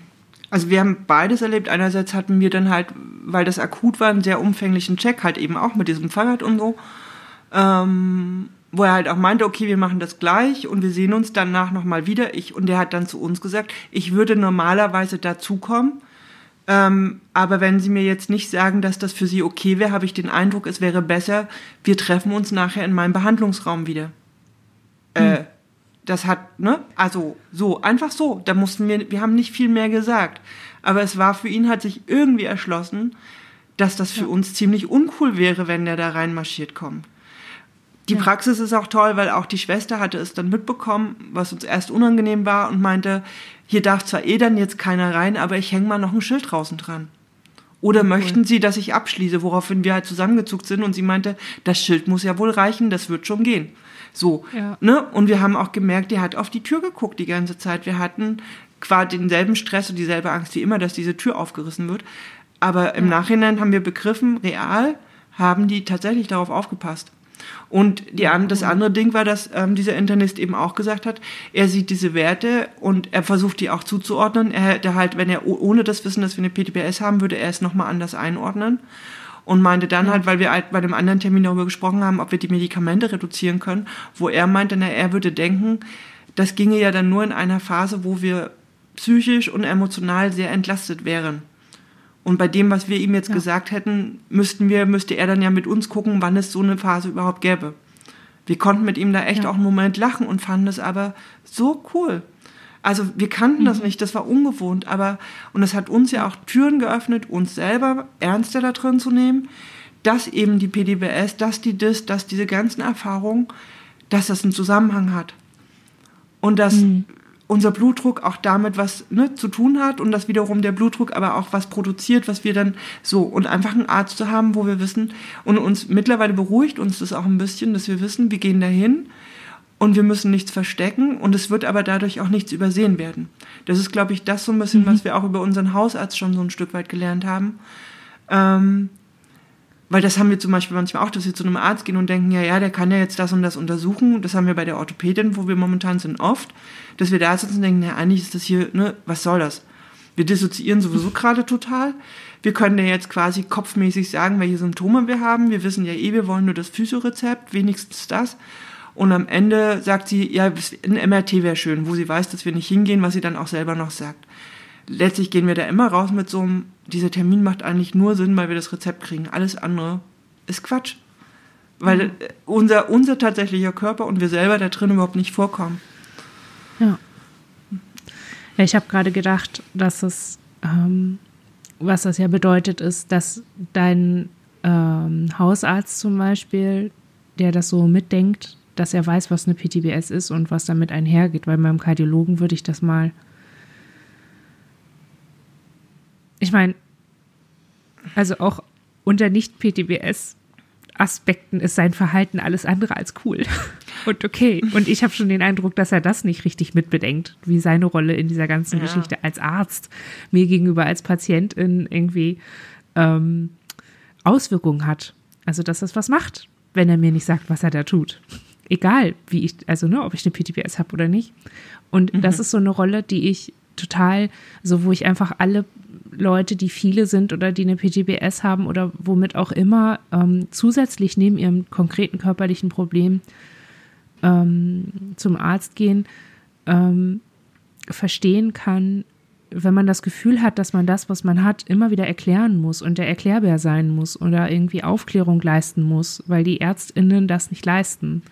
[SPEAKER 2] Also wir haben beides erlebt. Einerseits hatten wir dann halt, weil das akut war, einen sehr umfänglichen Check, halt eben auch mit diesem Fahrrad und so, ähm, wo er halt auch meinte, okay, wir machen das gleich und wir sehen uns danach nochmal wieder. Ich, und der hat dann zu uns gesagt, ich würde normalerweise dazukommen, ähm, aber wenn Sie mir jetzt nicht sagen, dass das für Sie okay wäre, habe ich den Eindruck, es wäre besser, wir treffen uns nachher in meinem Behandlungsraum wieder. Hm. Das hat, ne? Also so, einfach so. Da mussten wir, wir haben nicht viel mehr gesagt. Aber es war für ihn, hat sich irgendwie erschlossen, dass das für ja. uns ziemlich uncool wäre, wenn der da reinmarschiert kommt. Die ja. Praxis ist auch toll, weil auch die Schwester hatte es dann mitbekommen, was uns erst unangenehm war und meinte, hier darf zwar eh dann jetzt keiner rein, aber ich hänge mal noch ein Schild draußen dran. Oder cool. möchten Sie, dass ich abschließe, woraufhin wir halt zusammengezuckt sind und sie meinte, das Schild muss ja wohl reichen, das wird schon gehen. So, ja. ne? Und wir haben auch gemerkt, die hat auf die Tür geguckt die ganze Zeit. Wir hatten quasi denselben Stress und dieselbe Angst wie immer, dass diese Tür aufgerissen wird. Aber im ja. Nachhinein haben wir begriffen, real haben die tatsächlich darauf aufgepasst. Und die, das andere Ding war, dass ähm, dieser Internist eben auch gesagt hat, er sieht diese Werte und er versucht die auch zuzuordnen. Er hätte halt, wenn er ohne das Wissen, dass wir eine PTBS haben, würde er es nochmal anders einordnen. Und meinte dann halt, weil wir halt bei dem anderen Termin darüber gesprochen haben, ob wir die Medikamente reduzieren können, wo er meinte, na, er würde denken, das ginge ja dann nur in einer Phase, wo wir psychisch und emotional sehr entlastet wären. Und bei dem, was wir ihm jetzt ja. gesagt hätten, müssten wir, müsste er dann ja mit uns gucken, wann es so eine Phase überhaupt gäbe. Wir konnten mit ihm da echt ja. auch einen Moment lachen und fanden es aber so cool. Also wir kannten mhm. das nicht, das war ungewohnt, aber und es hat uns ja auch Türen geöffnet, uns selber ernster da drin zu nehmen, dass eben die PDBS, dass die DIS, dass diese ganzen Erfahrungen, dass das einen Zusammenhang hat. Und dass mhm unser Blutdruck auch damit was ne, zu tun hat und dass wiederum der Blutdruck aber auch was produziert, was wir dann so und einfach einen Arzt zu haben, wo wir wissen und uns mittlerweile beruhigt uns das auch ein bisschen, dass wir wissen, wir gehen dahin und wir müssen nichts verstecken und es wird aber dadurch auch nichts übersehen werden. Das ist, glaube ich, das so ein bisschen, mhm. was wir auch über unseren Hausarzt schon so ein Stück weit gelernt haben. Ähm, weil das haben wir zum Beispiel manchmal auch, dass wir zu einem Arzt gehen und denken, ja, ja, der kann ja jetzt das und das untersuchen. Das haben wir bei der Orthopädin, wo wir momentan sind, oft, dass wir da sitzen und denken, ja, eigentlich ist das hier, ne, was soll das? Wir dissoziieren sowieso [LAUGHS] gerade total. Wir können ja jetzt quasi kopfmäßig sagen, welche Symptome wir haben. Wir wissen ja eh, wir wollen nur das Physiorezept, wenigstens das. Und am Ende sagt sie, ja, ein MRT wäre schön, wo sie weiß, dass wir nicht hingehen, was sie dann auch selber noch sagt letztlich gehen wir da immer raus mit so einem, dieser Termin macht eigentlich nur Sinn, weil wir das Rezept kriegen. Alles andere ist Quatsch. Weil mhm. unser, unser tatsächlicher Körper und wir selber da drin überhaupt nicht vorkommen.
[SPEAKER 1] Ja. ja ich habe gerade gedacht, dass es, ähm, was das ja bedeutet, ist, dass dein ähm, Hausarzt zum Beispiel, der das so mitdenkt, dass er weiß, was eine PTBS ist und was damit einhergeht, weil beim Kardiologen würde ich das mal ich meine, also auch unter Nicht-PTBS Aspekten ist sein Verhalten alles andere als cool [LAUGHS] und okay. Und ich habe schon den Eindruck, dass er das nicht richtig mitbedenkt, wie seine Rolle in dieser ganzen ja. Geschichte als Arzt mir gegenüber als Patientin irgendwie ähm, Auswirkungen hat. Also, dass das was macht, wenn er mir nicht sagt, was er da tut. Egal, wie ich, also ne, ob ich eine PTBS habe oder nicht. Und mhm. das ist so eine Rolle, die ich total, so wo ich einfach alle Leute, die viele sind oder die eine PGBS haben oder womit auch immer, ähm, zusätzlich neben ihrem konkreten körperlichen Problem ähm, zum Arzt gehen, ähm, verstehen kann, wenn man das Gefühl hat, dass man das, was man hat, immer wieder erklären muss und der erklärbar sein muss oder irgendwie Aufklärung leisten muss, weil die Ärztinnen das nicht leisten.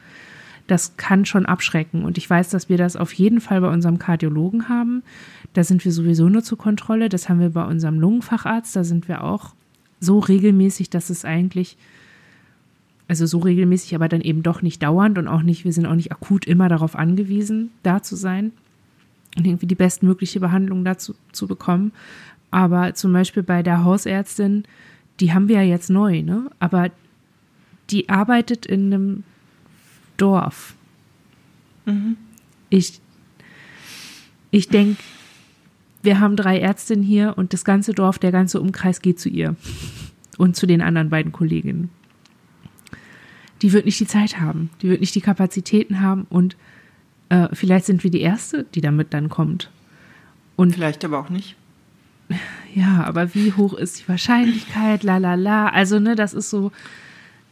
[SPEAKER 1] Das kann schon abschrecken. Und ich weiß, dass wir das auf jeden Fall bei unserem Kardiologen haben. Da sind wir sowieso nur zur Kontrolle. Das haben wir bei unserem Lungenfacharzt. Da sind wir auch so regelmäßig, dass es eigentlich also so regelmäßig, aber dann eben doch nicht dauernd und auch nicht, wir sind auch nicht akut immer darauf angewiesen, da zu sein und irgendwie die bestmögliche Behandlung dazu zu bekommen. Aber zum Beispiel bei der Hausärztin, die haben wir ja jetzt neu, ne? Aber die arbeitet in einem Dorf. Mhm. Ich, ich denke, wir haben drei Ärztinnen hier und das ganze Dorf, der ganze Umkreis geht zu ihr und zu den anderen beiden Kolleginnen. Die wird nicht die Zeit haben, die wird nicht die Kapazitäten haben und äh, vielleicht sind wir die Erste, die damit dann kommt.
[SPEAKER 2] Und vielleicht aber auch nicht.
[SPEAKER 1] Ja, aber wie hoch ist die Wahrscheinlichkeit? La la la. Also, ne, das ist so,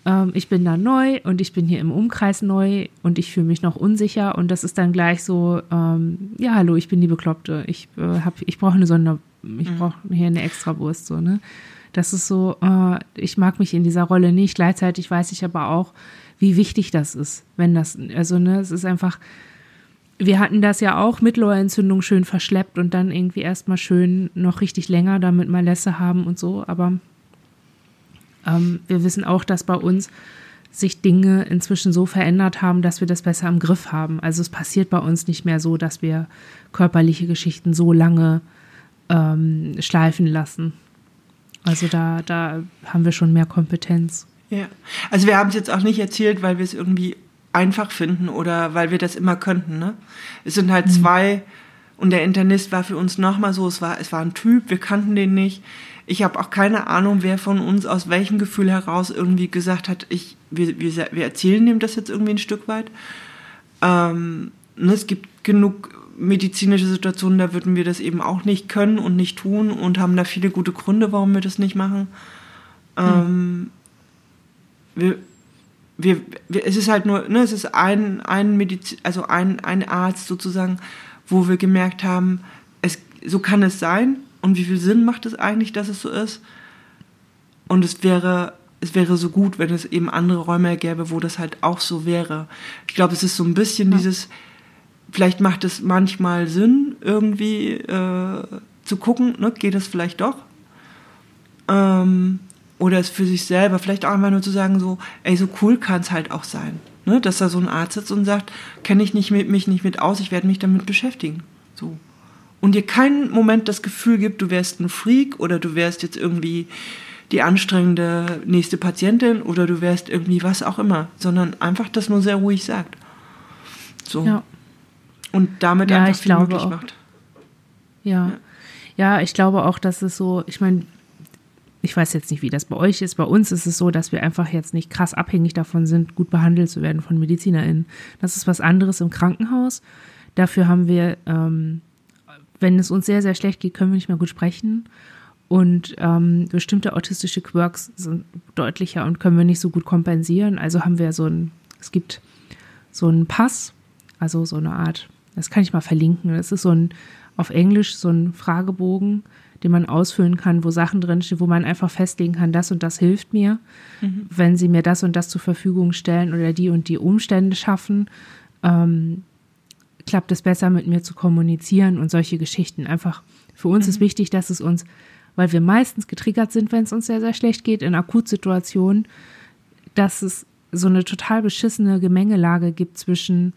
[SPEAKER 1] ähm, ich bin da neu und ich bin hier im Umkreis neu und ich fühle mich noch unsicher und das ist dann gleich so, ähm, ja, hallo, ich bin die Bekloppte. Ich, äh, ich brauche eine Sonder, ich mhm. brauche hier eine Extrawurst, so, ne? Das ist so, äh, ich mag mich in dieser Rolle nicht. Gleichzeitig weiß ich aber auch, wie wichtig das ist, wenn das, also, ne, es ist einfach, wir hatten das ja auch, Mittelohrentzündung schön verschleppt und dann irgendwie erstmal schön noch richtig länger damit Malesse haben und so, aber ähm, wir wissen auch, dass bei uns sich Dinge inzwischen so verändert haben, dass wir das besser im Griff haben. Also es passiert bei uns nicht mehr so, dass wir körperliche Geschichten so lange ähm, schleifen lassen. Also da, da haben wir schon mehr Kompetenz.
[SPEAKER 2] Ja, also wir haben es jetzt auch nicht erzählt, weil wir es irgendwie einfach finden oder weil wir das immer könnten. Ne? Es sind halt mhm. zwei und der Internist war für uns nochmal so, es war, es war ein Typ, wir kannten den nicht. Ich habe auch keine Ahnung, wer von uns aus welchem Gefühl heraus irgendwie gesagt hat, ich, wir, wir, wir erzählen ihm das jetzt irgendwie ein Stück weit. Ähm, ne, es gibt genug medizinische Situationen, da würden wir das eben auch nicht können und nicht tun und haben da viele gute Gründe, warum wir das nicht machen. Ähm, wir, wir, wir, es ist halt nur, ne, es ist ein, ein Medizin, also ein, ein Arzt sozusagen, wo wir gemerkt haben, es, so kann es sein und wie viel Sinn macht es eigentlich, dass es so ist. Und es wäre, es wäre so gut, wenn es eben andere Räume gäbe, wo das halt auch so wäre. Ich glaube, es ist so ein bisschen ja. dieses, vielleicht macht es manchmal Sinn, irgendwie äh, zu gucken, ne, geht das vielleicht doch? Ähm, oder es für sich selber, vielleicht auch einfach nur zu sagen, so, ey, so cool kann es halt auch sein. Ne? Dass da so ein Arzt sitzt und sagt, kenne ich nicht mit, mich nicht mit aus, ich werde mich damit beschäftigen. So. Und dir keinen Moment das Gefühl gibt, du wärst ein Freak oder du wärst jetzt irgendwie die anstrengende nächste Patientin oder du wärst irgendwie was auch immer, sondern einfach das nur sehr ruhig sagt. So. Ja. Und damit ja, einfach viel möglich auch. macht.
[SPEAKER 1] Ja. ja. Ja, ich glaube auch, dass es so, ich meine, ich weiß jetzt nicht, wie das bei euch ist. Bei uns ist es so, dass wir einfach jetzt nicht krass abhängig davon sind, gut behandelt zu werden von MedizinerInnen. Das ist was anderes im Krankenhaus. Dafür haben wir, ähm, wenn es uns sehr, sehr schlecht geht, können wir nicht mehr gut sprechen. Und ähm, bestimmte autistische Quirks sind deutlicher und können wir nicht so gut kompensieren. Also haben wir so ein, es gibt so einen Pass, also so eine Art, das kann ich mal verlinken. Das ist so ein, auf Englisch so ein Fragebogen, den man ausfüllen kann, wo Sachen drinstehen, wo man einfach festlegen kann, das und das hilft mir, mhm. wenn sie mir das und das zur Verfügung stellen oder die und die Umstände schaffen, ähm, klappt es besser mit mir zu kommunizieren und solche Geschichten. Einfach für uns mhm. ist wichtig, dass es uns, weil wir meistens getriggert sind, wenn es uns sehr, sehr schlecht geht, in Akutsituationen, dass es so eine total beschissene Gemengelage gibt zwischen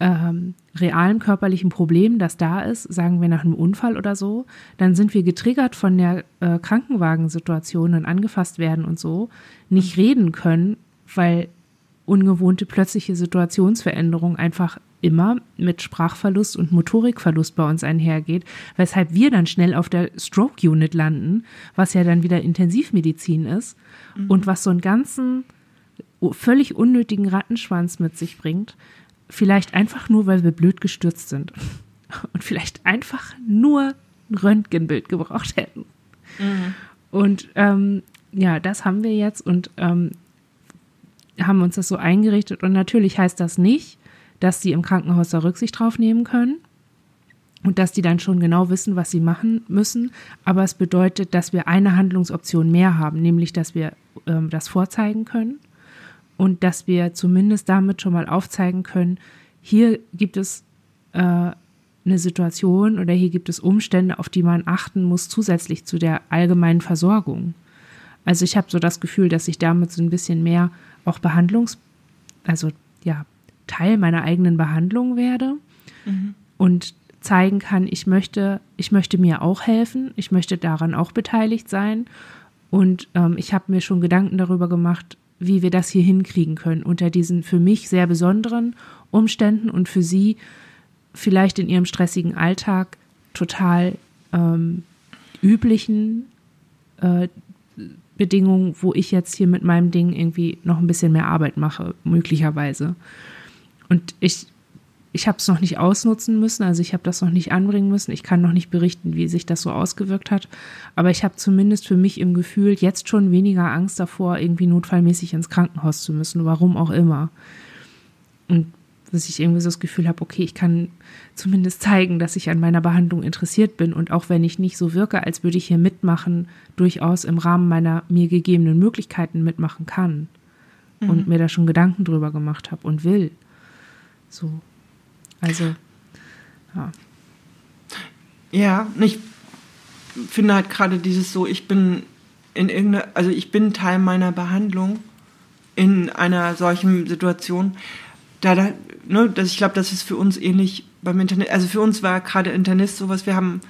[SPEAKER 1] ähm, realen körperlichen Problem, das da ist, sagen wir nach einem Unfall oder so, dann sind wir getriggert von der äh, Krankenwagensituation und angefasst werden und so, nicht reden können, weil ungewohnte plötzliche Situationsveränderung einfach immer mit Sprachverlust und Motorikverlust bei uns einhergeht, weshalb wir dann schnell auf der Stroke Unit landen, was ja dann wieder Intensivmedizin ist mhm. und was so einen ganzen völlig unnötigen Rattenschwanz mit sich bringt, Vielleicht einfach nur, weil wir blöd gestürzt sind. [LAUGHS] Und vielleicht einfach nur ein Röntgenbild gebraucht hätten. Mhm. Und ähm, ja, das haben wir jetzt und ähm, haben uns das so eingerichtet. Und natürlich heißt das nicht, dass sie im Krankenhaus da Rücksicht drauf nehmen können und dass die dann schon genau wissen, was sie machen müssen. Aber es bedeutet, dass wir eine Handlungsoption mehr haben, nämlich dass wir ähm, das vorzeigen können und dass wir zumindest damit schon mal aufzeigen können, hier gibt es äh, eine Situation oder hier gibt es Umstände, auf die man achten muss, zusätzlich zu der allgemeinen Versorgung. Also ich habe so das Gefühl, dass ich damit so ein bisschen mehr auch Behandlungs, also ja, Teil meiner eigenen Behandlung werde mhm. und zeigen kann, ich möchte, ich möchte mir auch helfen, ich möchte daran auch beteiligt sein. Und ähm, ich habe mir schon Gedanken darüber gemacht, wie wir das hier hinkriegen können unter diesen für mich sehr besonderen Umständen und für sie vielleicht in ihrem stressigen Alltag total ähm, üblichen äh, Bedingungen, wo ich jetzt hier mit meinem Ding irgendwie noch ein bisschen mehr Arbeit mache, möglicherweise. Und ich, ich habe es noch nicht ausnutzen müssen, also ich habe das noch nicht anbringen müssen. Ich kann noch nicht berichten, wie sich das so ausgewirkt hat. Aber ich habe zumindest für mich im Gefühl jetzt schon weniger Angst davor, irgendwie notfallmäßig ins Krankenhaus zu müssen, warum auch immer. Und dass ich irgendwie so das Gefühl habe, okay, ich kann zumindest zeigen, dass ich an meiner Behandlung interessiert bin und auch wenn ich nicht so wirke, als würde ich hier mitmachen, durchaus im Rahmen meiner mir gegebenen Möglichkeiten mitmachen kann mhm. und mir da schon Gedanken drüber gemacht habe und will. So. Also, ja.
[SPEAKER 2] Ja, ich finde halt gerade dieses so, ich bin in irgendeiner, also ich bin Teil meiner Behandlung in einer solchen Situation. Da, da ne, das, ich glaube, das ist für uns ähnlich beim Internet. Also für uns war gerade Internist sowas, wir haben,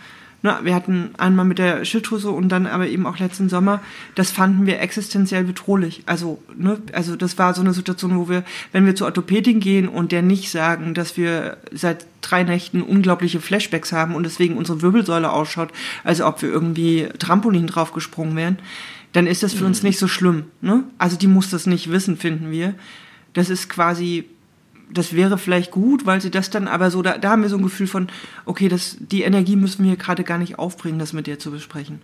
[SPEAKER 2] ne, wir hatten einmal mit der Schilddrüse und dann aber eben auch letzten Sommer, das fanden wir existenziell bedrohlich. Also, ne, also das war so eine Situation, wo wir, wenn wir zur Orthopädin gehen und der nicht sagen, dass wir seit drei Nächten unglaubliche Flashbacks haben und deswegen unsere Wirbelsäule ausschaut, als ob wir irgendwie Trampolin draufgesprungen wären, dann ist das für uns mhm. nicht so schlimm. Ne? Also die muss das nicht wissen, finden wir. Das ist quasi das wäre vielleicht gut, weil sie das dann aber so, da, da haben wir so ein Gefühl von, okay, das, die Energie müssen wir gerade gar nicht aufbringen, das mit dir zu besprechen.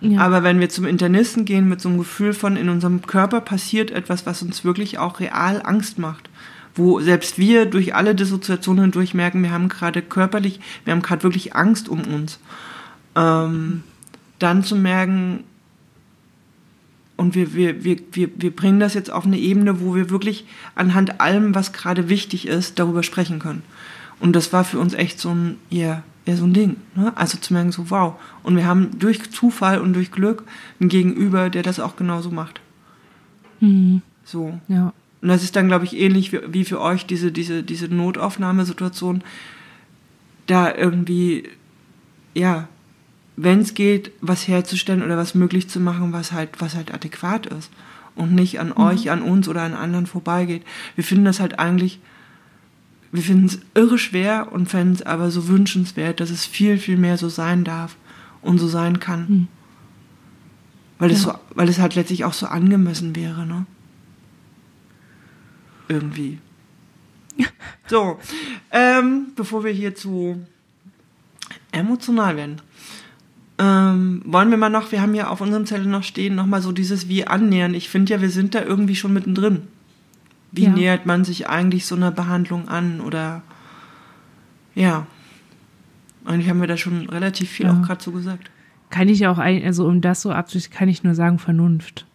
[SPEAKER 2] Ja. Aber wenn wir zum Internisten gehen mit so einem Gefühl von, in unserem Körper passiert etwas, was uns wirklich auch real Angst macht, wo selbst wir durch alle Dissoziationen hindurch merken, wir haben gerade körperlich, wir haben gerade wirklich Angst um uns, ähm, dann zu merken, und wir, wir, wir, wir, wir bringen das jetzt auf eine Ebene, wo wir wirklich anhand allem, was gerade wichtig ist, darüber sprechen können. Und das war für uns echt so ein, ja, ja, so ein Ding. Ne? Also zu merken, so wow. Und wir haben durch Zufall und durch Glück einen Gegenüber, der das auch genauso macht. Mhm. So. Ja. Und das ist dann, glaube ich, ähnlich wie, wie für euch diese, diese, diese Notaufnahmesituation, da irgendwie, ja, wenn es geht, was herzustellen oder was möglich zu machen, was halt, was halt adäquat ist und nicht an mhm. euch, an uns oder an anderen vorbeigeht. Wir finden das halt eigentlich, wir finden es irre schwer und fänden es aber so wünschenswert, dass es viel, viel mehr so sein darf und so sein kann. Mhm. Weil, ja. es so, weil es halt letztlich auch so angemessen wäre, ne? Irgendwie. [LAUGHS] so, ähm, bevor wir hier zu emotional werden. Ähm, wollen wir mal noch, wir haben ja auf unserem Zettel noch stehen, nochmal so dieses wie annähern. Ich finde ja, wir sind da irgendwie schon mittendrin. Wie ja. nähert man sich eigentlich so einer Behandlung an? Oder ja. Eigentlich haben wir da schon relativ viel ja. auch gerade so gesagt.
[SPEAKER 1] Kann ich auch, also um das so abzuschließen, kann ich nur sagen, Vernunft.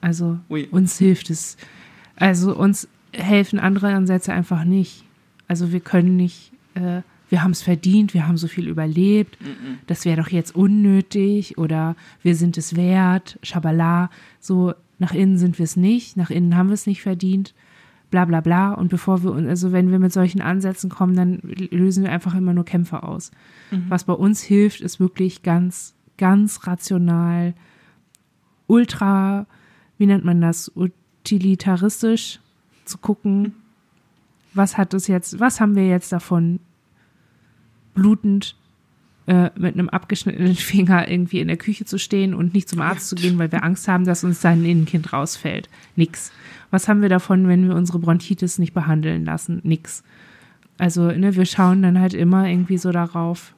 [SPEAKER 1] Also Ui. uns hilft es. Also uns helfen andere Ansätze einfach nicht. Also wir können nicht äh, wir haben es verdient, wir haben so viel überlebt, mhm. das wäre doch jetzt unnötig oder wir sind es wert, schabala, so nach innen sind wir es nicht, nach innen haben wir es nicht verdient, bla bla bla. Und bevor wir, also wenn wir mit solchen Ansätzen kommen, dann lösen wir einfach immer nur Kämpfe aus. Mhm. Was bei uns hilft, ist wirklich ganz, ganz rational, ultra, wie nennt man das, utilitaristisch zu gucken, mhm. was hat es jetzt, was haben wir jetzt davon, blutend äh, mit einem abgeschnittenen [LAUGHS] Finger irgendwie in der Küche zu stehen und nicht zum Arzt zu gehen, weil wir Angst haben, dass uns sein Innenkind rausfällt. Nix. Was haben wir davon, wenn wir unsere Bronchitis nicht behandeln lassen? Nix. Also, ne, wir schauen dann halt immer irgendwie so darauf,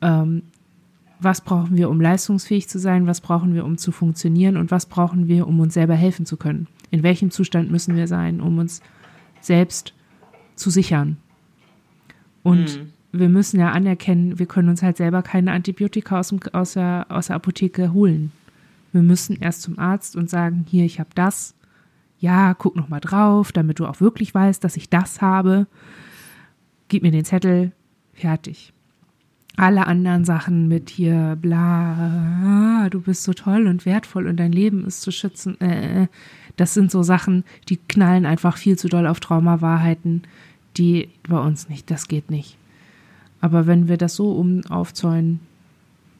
[SPEAKER 1] ähm, was brauchen wir, um leistungsfähig zu sein, was brauchen wir, um zu funktionieren und was brauchen wir, um uns selber helfen zu können. In welchem Zustand müssen wir sein, um uns selbst zu sichern. Und mhm wir müssen ja anerkennen, wir können uns halt selber keine Antibiotika aus, dem, aus, der, aus der Apotheke holen. Wir müssen erst zum Arzt und sagen, hier, ich habe das. Ja, guck noch mal drauf, damit du auch wirklich weißt, dass ich das habe. Gib mir den Zettel, fertig. alle anderen Sachen mit hier, bla, du bist so toll und wertvoll und dein Leben ist zu schützen, äh, das sind so Sachen, die knallen einfach viel zu doll auf Traumawahrheiten, die bei uns nicht, das geht nicht. Aber wenn wir das so um aufzäunen,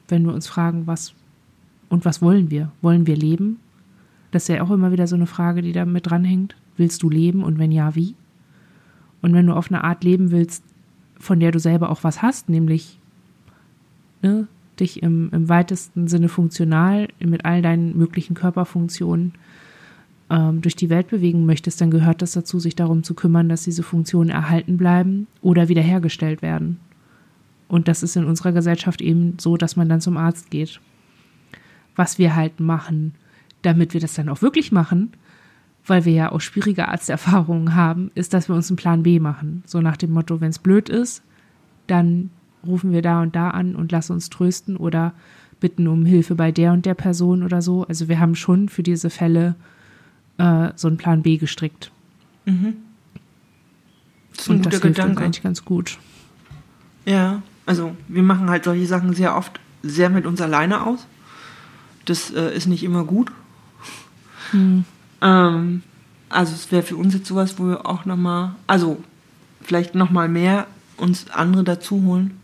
[SPEAKER 1] wenn wir uns fragen, was und was wollen wir? Wollen wir leben? Das ist ja auch immer wieder so eine Frage, die da mit dranhängt. Willst du leben und wenn ja, wie? Und wenn du auf eine Art leben willst, von der du selber auch was hast, nämlich ne, dich im, im weitesten Sinne funktional mit all deinen möglichen Körperfunktionen ähm, durch die Welt bewegen möchtest, dann gehört das dazu, sich darum zu kümmern, dass diese Funktionen erhalten bleiben oder wiederhergestellt werden. Und das ist in unserer Gesellschaft eben so, dass man dann zum Arzt geht. Was wir halt machen, damit wir das dann auch wirklich machen, weil wir ja auch schwierige Arzterfahrungen haben, ist, dass wir uns einen Plan B machen. So nach dem Motto, wenn es blöd ist, dann rufen wir da und da an und lassen uns trösten oder bitten um Hilfe bei der und der Person oder so. Also wir haben schon für diese Fälle äh, so einen Plan B gestrickt. Mhm. Das ist ein und guter das hilft Gedanke. eigentlich ganz gut.
[SPEAKER 2] Ja, also wir machen halt solche Sachen sehr oft sehr mit uns alleine aus. Das äh, ist nicht immer gut. Mhm. Ähm, also es wäre für uns jetzt sowas, wo wir auch nochmal, also vielleicht nochmal mehr uns andere dazu holen,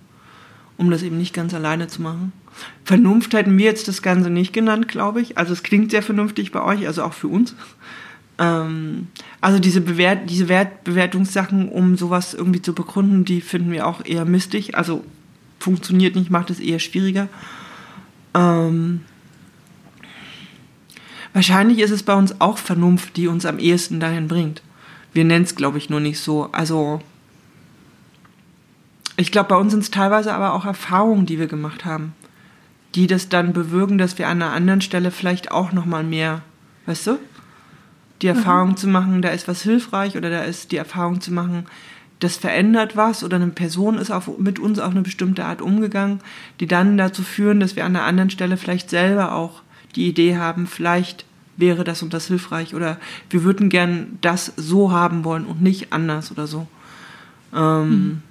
[SPEAKER 2] um das eben nicht ganz alleine zu machen. Vernunft hätten wir jetzt das Ganze nicht genannt, glaube ich. Also es klingt sehr vernünftig bei euch, also auch für uns. Ähm, also diese, Bewert diese Wert Bewertungssachen, um sowas irgendwie zu begründen, die finden wir auch eher mistig. Also funktioniert nicht, macht es eher schwieriger. Ähm, wahrscheinlich ist es bei uns auch Vernunft, die uns am ehesten dahin bringt. Wir nennen es, glaube ich, nur nicht so. Also ich glaube, bei uns sind es teilweise aber auch Erfahrungen, die wir gemacht haben die das dann bewirken, dass wir an einer anderen Stelle vielleicht auch noch mal mehr, weißt du, die mhm. Erfahrung mhm. zu machen, da ist was hilfreich oder da ist die Erfahrung zu machen, das verändert was oder eine Person ist auf, mit uns auf eine bestimmte Art umgegangen, die dann dazu führen, dass wir an einer anderen Stelle vielleicht selber auch die Idee haben, vielleicht wäre das und das hilfreich oder wir würden gern das so haben wollen und nicht anders oder so. Ähm, mhm.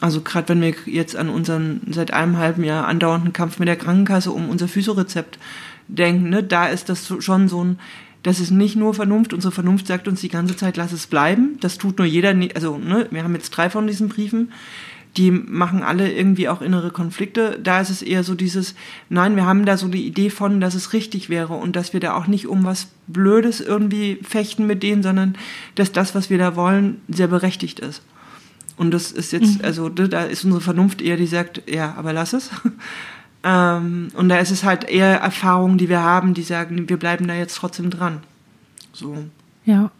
[SPEAKER 2] Also gerade wenn wir jetzt an unseren seit einem halben Jahr andauernden Kampf mit der Krankenkasse um unser Physiorezept denken, ne, da ist das schon so ein, das ist nicht nur Vernunft. Unsere Vernunft sagt uns die ganze Zeit, lass es bleiben. Das tut nur jeder. Also ne, wir haben jetzt drei von diesen Briefen. Die machen alle irgendwie auch innere Konflikte. Da ist es eher so dieses, nein, wir haben da so die Idee von, dass es richtig wäre und dass wir da auch nicht um was Blödes irgendwie fechten mit denen, sondern dass das, was wir da wollen, sehr berechtigt ist. Und das ist jetzt, mhm. also da ist unsere Vernunft eher, die sagt, ja, aber lass es. Ähm, und da ist es halt eher Erfahrungen, die wir haben, die sagen, wir bleiben da jetzt trotzdem dran. So.
[SPEAKER 1] Ja.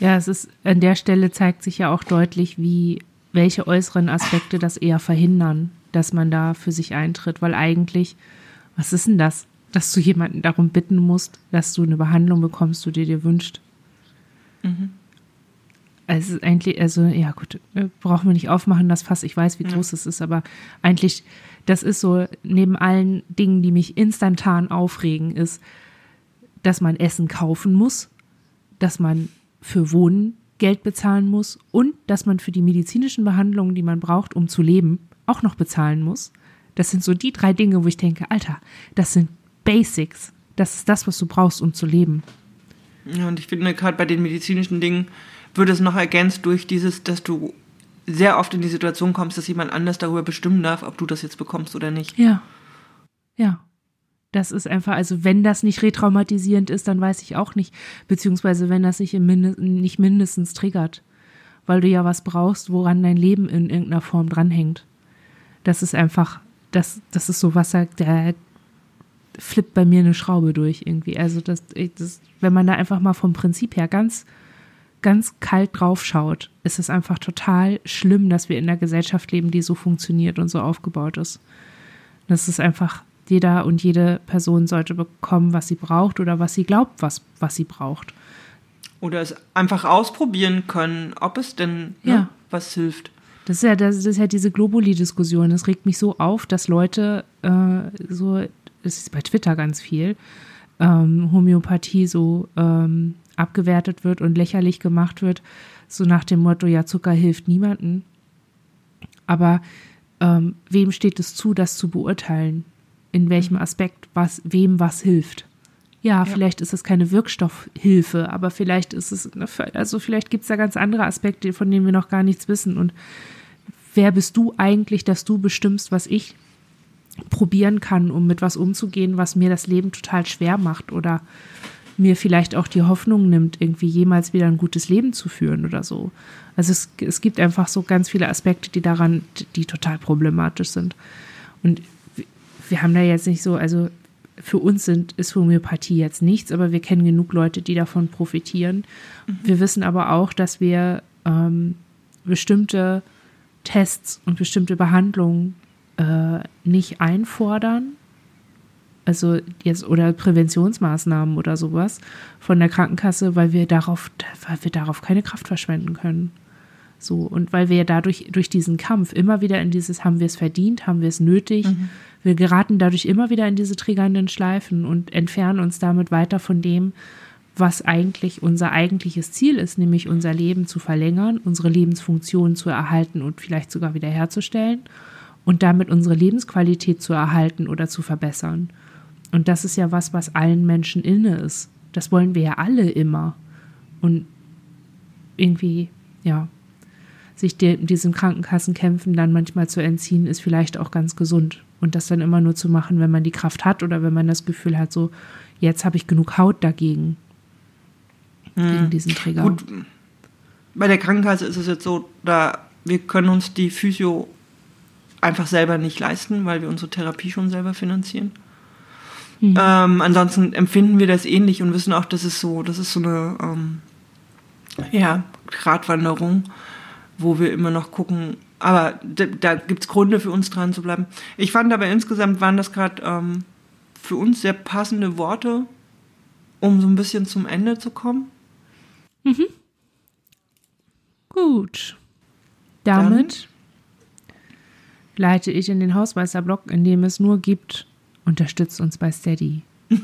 [SPEAKER 1] Ja, es ist, an der Stelle zeigt sich ja auch deutlich, wie, welche äußeren Aspekte das eher verhindern, dass man da für sich eintritt, weil eigentlich, was ist denn das? Dass du jemanden darum bitten musst, dass du eine Behandlung bekommst, die du dir wünscht. Mhm. Also eigentlich, also ja gut, äh, brauchen wir nicht aufmachen, das Fass. Ich weiß, wie groß es ist, aber eigentlich, das ist so, neben allen Dingen, die mich instantan aufregen, ist, dass man Essen kaufen muss, dass man für Wohnen Geld bezahlen muss und dass man für die medizinischen Behandlungen, die man braucht, um zu leben, auch noch bezahlen muss. Das sind so die drei Dinge, wo ich denke, Alter, das sind Basics. Das ist das, was du brauchst, um zu leben.
[SPEAKER 2] Ja, und ich finde gerade bei den medizinischen Dingen, wird es noch ergänzt durch dieses, dass du sehr oft in die Situation kommst, dass jemand anders darüber bestimmen darf, ob du das jetzt bekommst oder nicht.
[SPEAKER 1] Ja. Ja. Das ist einfach, also wenn das nicht retraumatisierend ist, dann weiß ich auch nicht, beziehungsweise wenn das sich Mind nicht mindestens triggert, weil du ja was brauchst, woran dein Leben in irgendeiner Form dranhängt. Das ist einfach, das, das ist so was, der flippt bei mir eine Schraube durch irgendwie. Also das, das, wenn man da einfach mal vom Prinzip her ganz ganz kalt drauf schaut, ist es einfach total schlimm, dass wir in einer Gesellschaft leben, die so funktioniert und so aufgebaut ist. Das ist einfach, jeder und jede Person sollte bekommen, was sie braucht oder was sie glaubt, was, was sie braucht.
[SPEAKER 2] Oder es einfach ausprobieren können, ob es denn ne, ja. was hilft.
[SPEAKER 1] Das ist ja, das ist ja diese Globuli-Diskussion. Es regt mich so auf, dass Leute äh, so, es ist bei Twitter ganz viel, ähm, Homöopathie so ähm, abgewertet wird und lächerlich gemacht wird, so nach dem Motto, ja, Zucker hilft niemanden. Aber ähm, wem steht es zu, das zu beurteilen? In welchem Aspekt, was, wem was hilft? Ja, ja. vielleicht ist es keine Wirkstoffhilfe, aber vielleicht ist es, also vielleicht gibt es da ganz andere Aspekte, von denen wir noch gar nichts wissen. Und wer bist du eigentlich, dass du bestimmst, was ich probieren kann, um mit was umzugehen, was mir das Leben total schwer macht oder mir vielleicht auch die Hoffnung nimmt, irgendwie jemals wieder ein gutes Leben zu führen oder so. Also es, es gibt einfach so ganz viele Aspekte, die daran, die total problematisch sind. Und wir haben da jetzt nicht so, also für uns sind, ist Homöopathie jetzt nichts, aber wir kennen genug Leute, die davon profitieren. Mhm. Wir wissen aber auch, dass wir ähm, bestimmte Tests und bestimmte Behandlungen äh, nicht einfordern, also jetzt oder Präventionsmaßnahmen oder sowas von der Krankenkasse, weil wir darauf, weil wir darauf keine Kraft verschwenden können. So, und weil wir ja dadurch, durch diesen Kampf immer wieder in dieses, haben wir es verdient, haben wir es nötig, mhm. wir geraten dadurch immer wieder in diese triggernden Schleifen und entfernen uns damit weiter von dem, was eigentlich unser eigentliches Ziel ist, nämlich unser Leben zu verlängern, unsere Lebensfunktion zu erhalten und vielleicht sogar wiederherzustellen und damit unsere Lebensqualität zu erhalten oder zu verbessern. Und das ist ja was, was allen Menschen inne ist. Das wollen wir ja alle immer. Und irgendwie, ja, sich de, diesem Krankenkassenkämpfen dann manchmal zu entziehen, ist vielleicht auch ganz gesund. Und das dann immer nur zu machen, wenn man die Kraft hat oder wenn man das Gefühl hat, so, jetzt habe ich genug Haut dagegen. Hm. Gegen diesen Trigger. Gut,
[SPEAKER 2] bei der Krankenkasse ist es jetzt so, da wir können uns die Physio einfach selber nicht leisten, weil wir unsere Therapie schon selber finanzieren. Mhm. Ähm, ansonsten empfinden wir das ähnlich und wissen auch, dass es so, das ist so eine ähm, ja, Gratwanderung, wo wir immer noch gucken, aber da, da gibt es Gründe für uns dran zu bleiben. Ich fand aber insgesamt waren das gerade ähm, für uns sehr passende Worte, um so ein bisschen zum Ende zu kommen. Mhm.
[SPEAKER 1] Gut. Damit Dann. leite ich in den Hausmeisterblock, in dem es nur gibt Unterstützt uns bei Steady. [LAUGHS]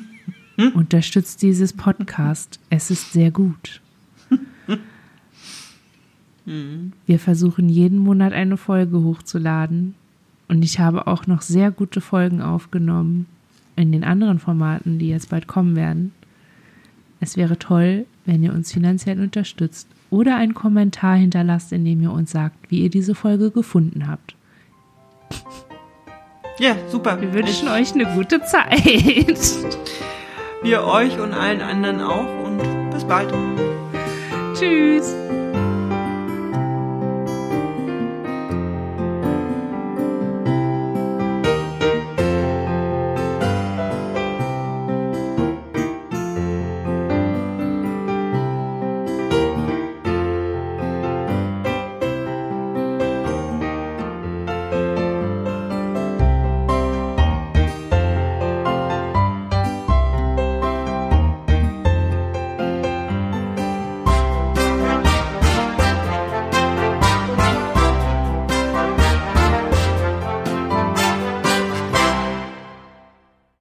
[SPEAKER 1] Unterstützt dieses Podcast. Es ist sehr gut. [LAUGHS] Wir versuchen jeden Monat eine Folge hochzuladen. Und ich habe auch noch sehr gute Folgen aufgenommen in den anderen Formaten, die jetzt bald kommen werden. Es wäre toll, wenn ihr uns finanziell unterstützt oder einen Kommentar hinterlasst, in dem ihr uns sagt, wie ihr diese Folge gefunden habt.
[SPEAKER 2] Ja, super.
[SPEAKER 1] Wir wünschen ich, euch eine gute Zeit.
[SPEAKER 2] Wir euch und allen anderen auch und bis bald.
[SPEAKER 1] Tschüss.